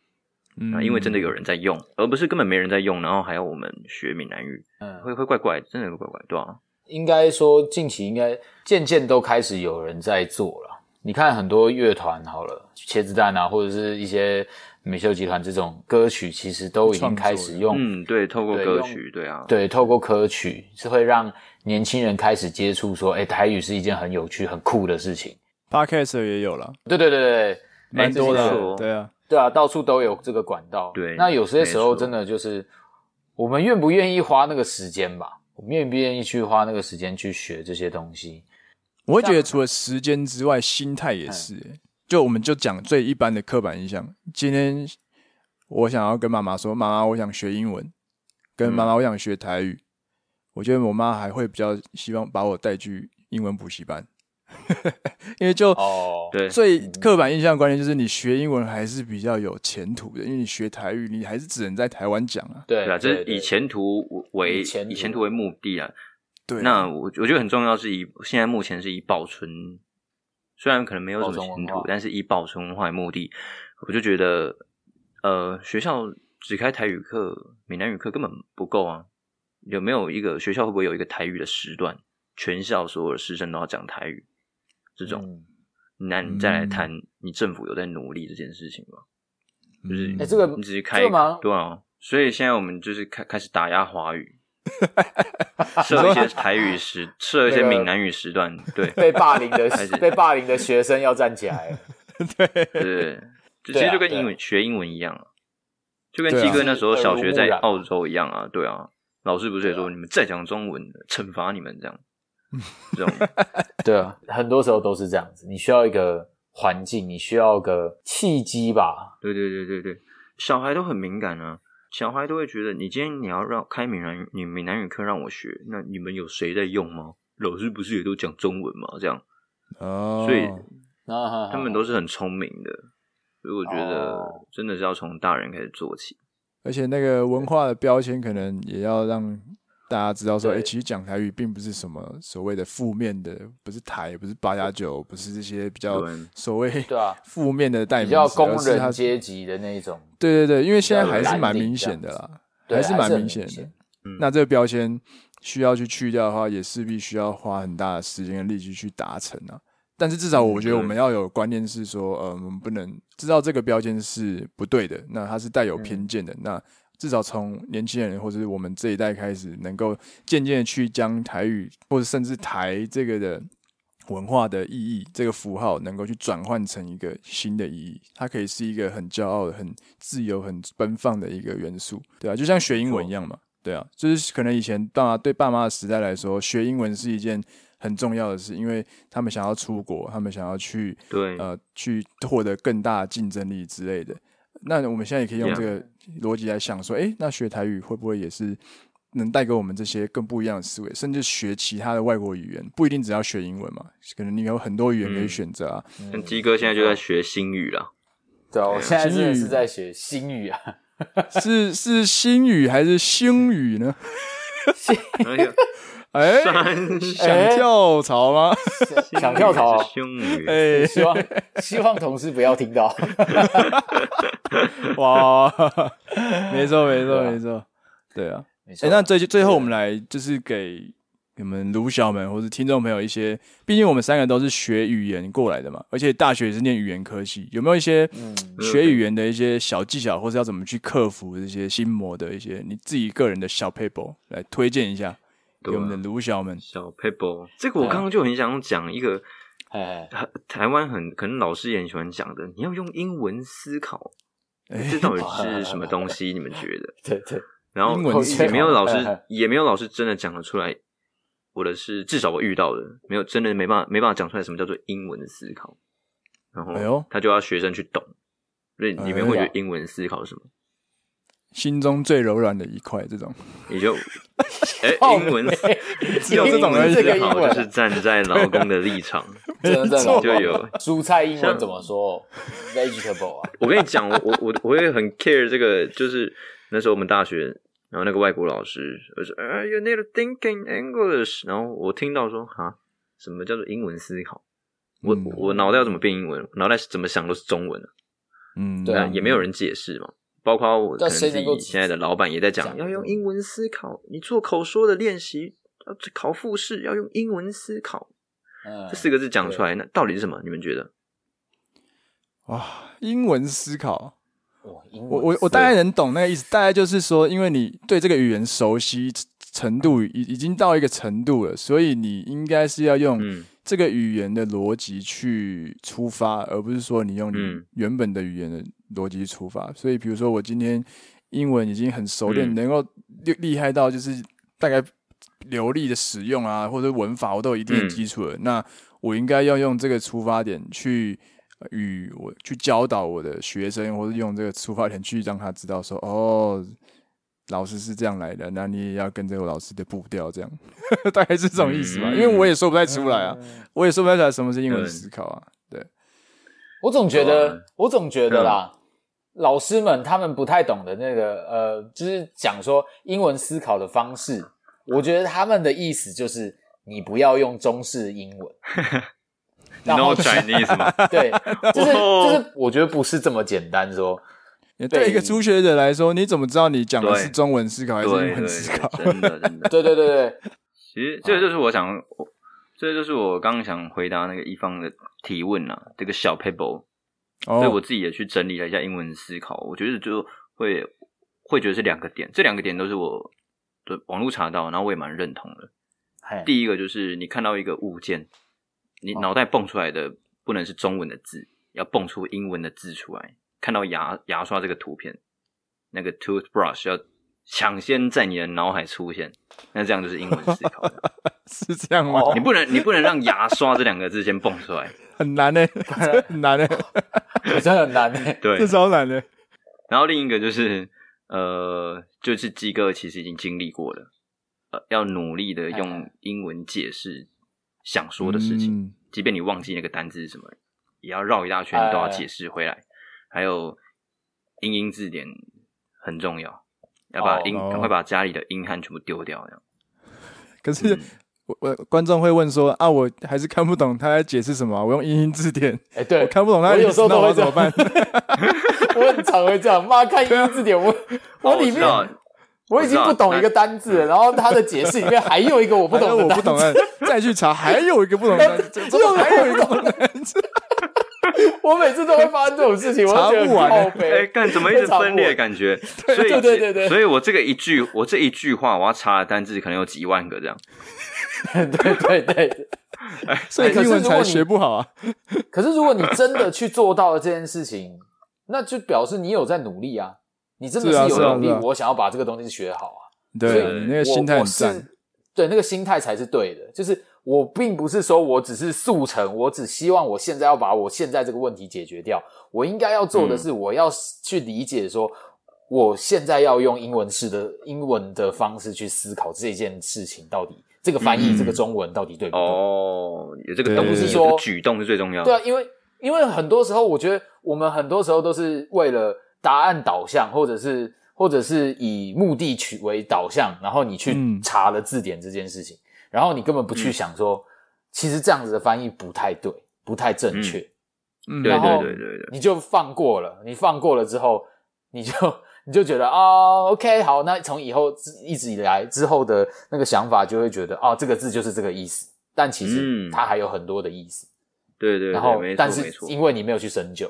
嗯，因为真的有人在用，而不是根本没人在用，然后还要我们学闽南语，嗯，会会怪怪，真的会怪怪，对啊。应该说近期应该渐渐都开始有人在做了。你看很多乐团好了，茄子蛋啊，或者是一些美秀集团这种歌曲，其实都已经开始用，嗯，对，透过歌曲，对，对啊，对，透过歌曲是会让年轻人开始接触，说，哎，台语是一件很有趣、很酷的事情。Podcast 也有了，对对对对，蛮多的，对啊。对啊，到处都有这个管道。对，那有些时候真的就是，我们愿不愿意花那个时间吧？我们愿不愿意去花那个时间去学这些东西？我会觉得除了时间之外，心态也是。就我们就讲最一般的刻板印象，今天我想要跟妈妈说，妈妈，我想学英文，跟妈妈，我想学台语。嗯、我觉得我妈还会比较希望把我带去英文补习班，因为就哦，对，最刻板印象观念就是你学英文还是比较有前途的，因为你学台语，你还是只能在台湾讲啊。对啊，这是以前途为以前途。为目的啊。对，那我我觉得很重要是以现在目前是以保存，虽然可能没有什么前途，但是以保存文化为目的，我就觉得呃学校只开台语课、闽南语课根本不够啊。有没有一个学校会不会有一个台语的时段，全校所有的师生都要讲台语？这种，嗯、那你再来谈你政府有在努力这件事情吗？嗯、就是哎，这个你只是开吗？对啊，所以现在我们就是开开始打压华语。设一些台语时，设一些闽南语时段，对。被霸凌的 被霸凌的学生要站起来。对。对，其实就跟英文学英文一样，就跟鸡哥那时候小学在澳洲一样啊。对啊，老师不是也说你们再讲中文，惩罚你们这样。这种 对啊，很多时候都是这样子。你需要一个环境，你需要个契机吧？对对对对对，小孩都很敏感啊。小孩都会觉得，你今天你要让开闽南语，你闽南语课让我学，那你们有谁在用吗？老师不是也都讲中文吗？这样，哦，所以他们都是很聪明的，所以我觉得真的是要从大人开始做起，而且那个文化的标签可能也要让。大家知道说，哎、欸，其实讲台语并不是什么所谓的负面的，不是台，不是八加九，不是这些比较所谓对啊负面的代名词，比较工人阶级的那一种。对对对，因为现在还是蛮明显的啦，还是蛮明显的。那这个标签需要去去掉的话，也势必需要花很大的时间跟力气去达成啊。但是至少我觉得我们要有观念是说，呃，我们不能知道这个标签是不对的，那它是带有偏见的，嗯、那。至少从年轻人或者是我们这一代开始，能够渐渐的去将台语或者甚至台这个的文化的意义，这个符号能够去转换成一个新的意义，它可以是一个很骄傲的、很自由、很奔放的一个元素，对啊，就像学英文一样嘛，对啊，就是可能以前爸妈对爸妈的时代来说，学英文是一件很重要的事，因为他们想要出国，他们想要去对。呃去获得更大的竞争力之类的。那我们现在也可以用这个逻辑来想说，哎 Yeah.，那学台语会不会也是能带给我们这些更不一样的思维？甚至学其他的外国语言，不一定只要学英文嘛，可能你有很多语言可以选择啊。像鸡哥现在就在学新语了，对啊，我现在真的是在学新语啊，是是新语还是星语呢？哎，想跳槽吗？想跳槽，哎，希望希望同事不要听到。哇，没错没错没错，对啊。哎，那最最后我们来就是给你们卢小们或者听众朋友一些，毕竟我们三个都是学语言过来的嘛，而且大学也是念语言科系，有没有一些学语言的一些小技巧，或是要怎么去克服这些心魔的一些你自己个人的小 paper 来推荐一下？给我们的卢小们小 paper，这个我刚刚就很想讲一个，哎，台湾很可能老师也很喜欢讲的，你要用英文思考，这到底是什么东西？你们觉得？对对。然后也没有老师，也没有老师真的讲得出来，我的是至少我遇到的，没有真的没办法没办法讲出来什么叫做英文思考。然后他就要学生去懂，所以你们会觉得英文思考是什么？心中最柔软的一块，这种也就 哎，英文 只有这种人思考，就是站在劳工的立场，真的就有蔬菜英文怎么说？Vegetable 啊！我跟你讲，我我我会很 care 这个，就是那时候我们大学，然后那个外国老师就说：“啊，You need to think in English。”然后我听到说：“哈，什么叫做英文思考？”我我脑袋要怎么变英文？脑袋怎么想都是中文嗯，对啊，也没有人解释嘛。包括我可能自己现在的老板也在讲，要用英文思考。你做口说的练习，要考复试要用英文思考。嗯，这四个字讲出来，那到底是什么？你们觉得？哇，英文思考，我我我大概能懂那个意思。大概就是说，因为你对这个语言熟悉程度已已经到一个程度了，所以你应该是要用这个语言的逻辑去出发，而不是说你用你原本的语言的。逻辑出发，所以比如说我今天英文已经很熟练，嗯、能够厉厉害到就是大概流利的使用啊，或者文法我都有一定的基础了。嗯、那我应该要用这个出发点去与我去教导我的学生，或者用这个出发点去让他知道说，哦，老师是这样来的，那你也要跟着我老师的步调，这样。大概是这种意思吧？嗯、因为我也说不太出来啊，嗯、我也说不太出来什么是英文思考啊。对，对我总觉得，我总觉得啦，嗯、老师们他们不太懂的那个，呃，就是讲说英文思考的方式，我觉得他们的意思就是你不要用中式英文。No Chinese 吗？对，就是就是，我觉得不是这么简单说。对一个初学者来说，你怎么知道你讲的是中文思考还是英文思考？真的，真的，对对对对。其实这个就是我想，这个就是我刚刚想回答那个一方的提问啊，这个小 paper，所以我自己也去整理了一下英文思考，我觉得就会会觉得是两个点，这两个点都是我的网络查到，然后我也蛮认同的。第一个就是你看到一个物件。你脑袋蹦出来的不能是中文的字，要蹦出英文的字出来。看到牙牙刷这个图片，那个 toothbrush 要抢先在你的脑海出现，那这样就是英文思考，是这样吗？你不能，你不能让牙刷这两个字先蹦出来，很难呢，很难呢，真的很难呢，对，这超难的。然后另一个就是，呃，就是鸡哥其实已经经历过了，呃，要努力的用英文解释。想说的事情，嗯、即便你忘记那个单字是什么，也要绕一大圈都要解释回来。哎、还有英英字典很重要，要把英赶、哦、快把家里的英汉全部丢掉。这样。可是、嗯、我我观众会问说啊，我还是看不懂他在解释什么？我用英英字典，哎、欸，对，我看不懂他有时候都会怎么办？我很常会这样，妈看英英字典，我我里面。我已经不懂一个单字了，然后他的解释里面还有一个我不懂的单字，我不懂的，再去查 还有一个不懂的单字，又还有一个不懂的单字。我每次都会发生这种事情，我觉得很靠北。哎，干怎么一直分裂感觉？对对对对对，所以我这个一句，我这一句话，我要查的单字可能有几万个这样。对 对对，所以英文才学不好啊。可是如果你真的去做到了这件事情，那就表示你有在努力啊。你真的是有努力，我想要把这个东西学好啊！对，那个心态是。对，那个心态才是对的。就是我并不是说我只是速成，我只希望我现在要把我现在这个问题解决掉。我应该要做的是，我要去理解说，我现在要用英文式的英文的方式去思考这件事情，到底这个翻译这个中文到底对不对？哦，有这个，而不是说举动是最重要的。对啊，因为因为很多时候，我觉得我们很多时候都是为了。答案导向，或者是或者是以目的取为导向，然后你去查了字典这件事情，嗯、然后你根本不去想说，嗯、其实这样子的翻译不太对，不太正确。嗯，对对对对对，你就放过了，你放过了之后，你就你就觉得啊、哦，OK，好，那从以后一直以来之后的那个想法，就会觉得哦，这个字就是这个意思，但其实它还有很多的意思。对，对对，然后没错但是因为你没有去深究。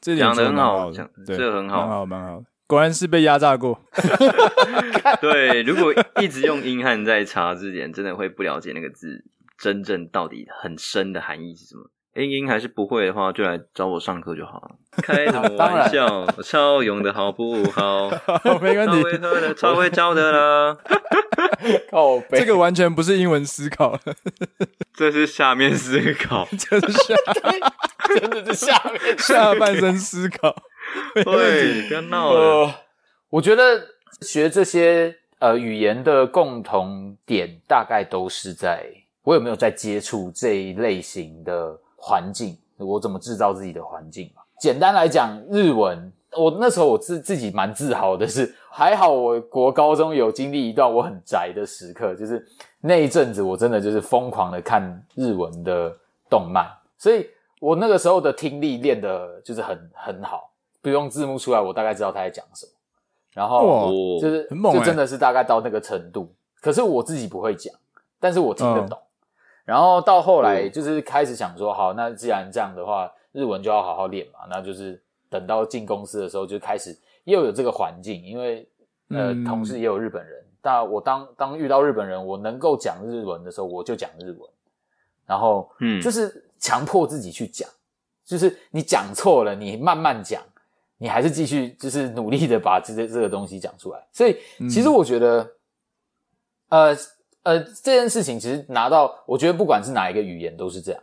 讲的很好，这很好，蛮好，蛮好。果然是被压榨过。对，如果一直用英汉在查字典，真的会不了解那个字真正到底很深的含义是什么。英英还是不会的话，就来找我上课就好了。开什么玩笑？我超勇的好不好？没问题，超会喝的，超会教的啦。靠背，这个完全不是英文思考，这是下面思考，这是下。真的是下面下半身思考，对，不要闹了。呃，我觉得学这些呃语言的共同点，大概都是在我有没有在接触这一类型的环境，我怎么制造自己的环境嘛。简单来讲，日文，我那时候我自自己蛮自豪的是，还好我国高中有经历一段我很宅的时刻，就是那一阵子我真的就是疯狂的看日文的动漫，所以。我那个时候的听力练的就是很很好，不用字幕出来，我大概知道他在讲什么。然后就是就真的是大概到那个程度，可是我自己不会讲，但是我听得懂。然后到后来就是开始想说，好，那既然这样的话，日文就要好好练嘛。那就是等到进公司的时候就开始又有这个环境，因为呃同事也有日本人。但我当当遇到日本人，我能够讲日文的时候，我就讲日文。然后嗯，就是。强迫自己去讲，就是你讲错了，你慢慢讲，你还是继续，就是努力的把这这这个东西讲出来。所以，其实我觉得，嗯、呃呃，这件事情其实拿到，我觉得不管是哪一个语言都是这样，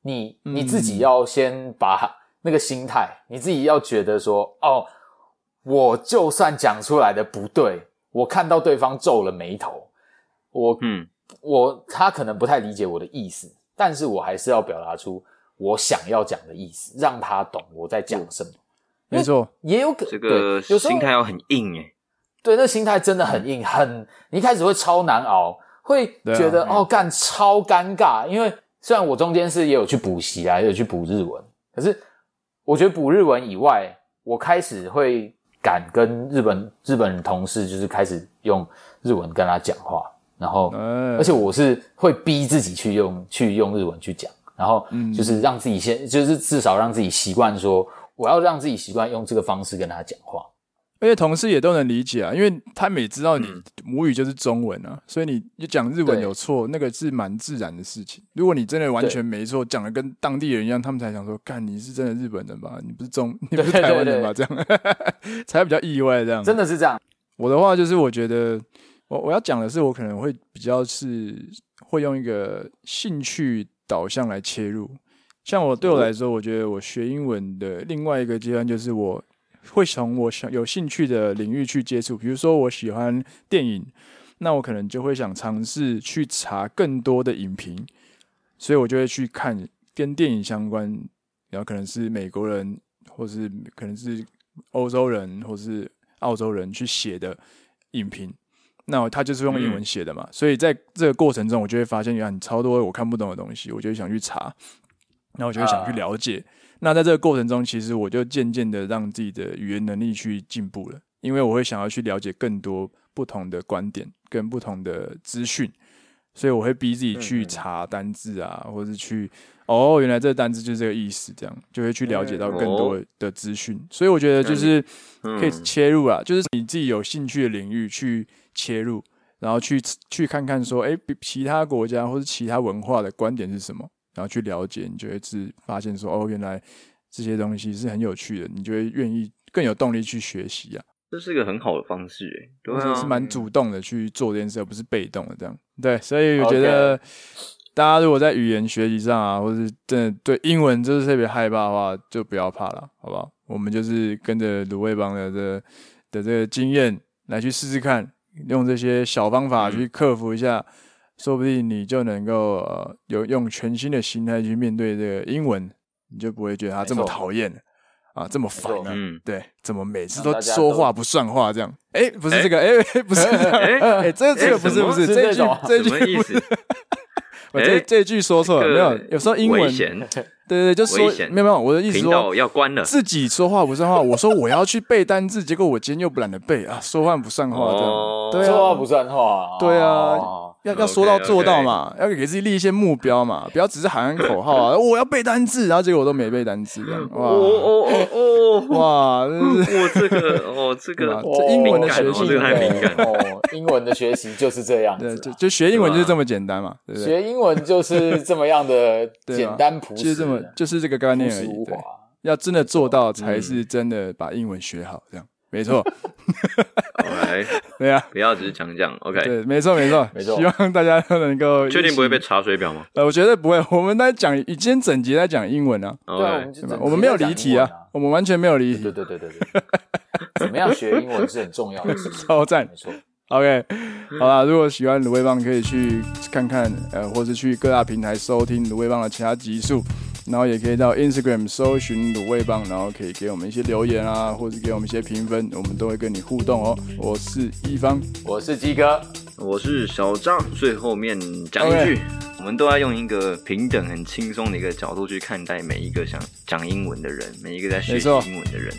你你自己要先把那个心态，你自己要觉得说，哦，我就算讲出来的不对，我看到对方皱了眉头，我嗯，我他可能不太理解我的意思，但是我还是要表达出我想要讲的意思，让他懂我在讲什么。没错，也有可这个心态要很硬诶。对，那心态真的很硬，很你一开始会超难熬，会觉得、啊、哦干超尴尬。因为虽然我中间是也有去补习啊，也有去补日文，可是我觉得补日文以外，我开始会敢跟日本日本同事就是开始用日文跟他讲话，然后、嗯、而且我是会逼自己去用去用日文去讲，然后就是让自己先就是至少让自己习惯说，我要让自己习惯用这个方式跟他讲话。而且同事也都能理解啊，因为他们也知道你母语就是中文啊，嗯、所以你你讲日文有错，那个是蛮自然的事情。如果你真的完全没错，讲的跟当地人一样，他们才想说，干你是真的日本人吧？你不是中，你不是台湾人吧？这样 才比较意外。这样真的是这样。我的话就是，我觉得我我要讲的是，我可能会比较是会用一个兴趣导向来切入。像我对我来说，我觉得我学英文的另外一个阶段就是我。会从我想有兴趣的领域去接触，比如说我喜欢电影，那我可能就会想尝试去查更多的影评，所以我就会去看跟电影相关，然后可能是美国人，或是可能是欧洲人，或是澳洲人去写的影评，那他就是用英文写的嘛，所以在这个过程中，我就会发现有很超多我看不懂的东西，我就想去查，那我就会想去了解。那在这个过程中，其实我就渐渐的让自己的语言能力去进步了，因为我会想要去了解更多不同的观点跟不同的资讯，所以我会逼自己去查单字啊，或者去哦，原来这个单字就是这个意思，这样就会去了解到更多的资讯。所以我觉得就是可以切入啊，就是你自己有兴趣的领域去切入，然后去去看看说，哎，其他国家或者其他文化的观点是什么。然后去了解，你就会是发现说，哦，原来这些东西是很有趣的，你就会愿意更有动力去学习啊。这是一个很好的方式，哎，对啊，是蛮主动的去做这件事，而不是被动的这样。对，所以我觉得大家如果在语言学习上啊，或是真的对英文就是特别害怕的话，就不要怕了，好不好？我们就是跟着卤味帮的这的这个经验来去试试看，用这些小方法去克服一下。嗯说不定你就能够呃有用全新的心态去面对这个英文，你就不会觉得他这么讨厌啊，这么烦。嗯，对，怎么每次都说话不算话这样？哎，不是这个，哎，不是，哎，这这个不是不是这句这句不是，我这这句说错了，没有，有时候英文。对对，就说没有没有，我的意思说要关了，自己说话不算话。我说我要去背单字，结果我今天又不懒得背啊，说话不算话，对，说话不算话，对啊，要要说到做到嘛，要给自己立一些目标嘛，不要只是喊喊口号啊，我要背单字，然后结果我都没背单字，哇。哦哦哦，哇，我这个哦这个这英文的学习太敏感。哦，英文的学习就是这样，对，就就学英文就是这么简单嘛，对不对？学英文就是这么样的 简单朴实，这么。就是这个概念而已，对，要真的做到才是真的把英文学好，这样。没错。OK，对啊，不要只是讲讲，OK，对，没错没错。没错。希望大家都能够确定不会被查水表吗？呃，我觉得不会。我们在讲，今天整集在讲英文啊，对，我们没有离题啊，我们完全没有离题。对对对对对，怎么样学英文是很重要的事情，超赞，没错。OK，好啦，如果喜欢卤味棒，可以去看看，呃，或是去各大平台收听卤味棒的其他集数。然后也可以到 Instagram 搜寻卤味帮，然后可以给我们一些留言啊，或者给我们一些评分，我们都会跟你互动哦。我是一方，我是鸡哥，我是小张。最后面讲一句，Okay. 我们都要用一个平等、很轻松的一个角度去看待每一个想讲英文的人，每一个在学习英文的人。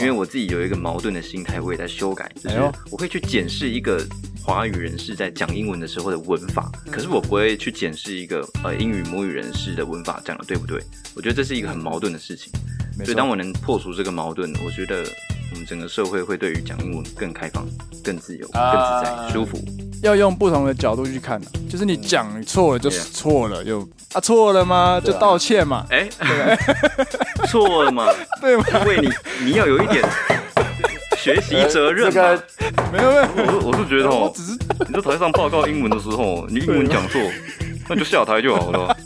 因为我自己有一个矛盾的心态，我也在修改，就是我会去检视一个华语人士在讲英文的时候的文法，可是我不会去检视一个呃英语母语人士的文法讲的对不对？我觉得这是一个很矛盾的事情，所以当我能破除这个矛盾，我觉得我们整个社会会对于讲英文更开放、更自由、更自在、舒服。要用不同的角度去看，就是你讲错了就错了，就啊错了吗？就道歉嘛。哎，错了嘛？对吗？因为你你要有一点学习责任嘛。没有没有，我是我是觉得哦，只是你在台上报告英文的时候，你英文讲错，那就下台就好了。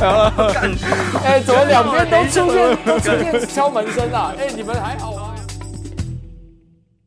哎，怎么两边都出现都出现敲门声啊？哎，你们还好吗？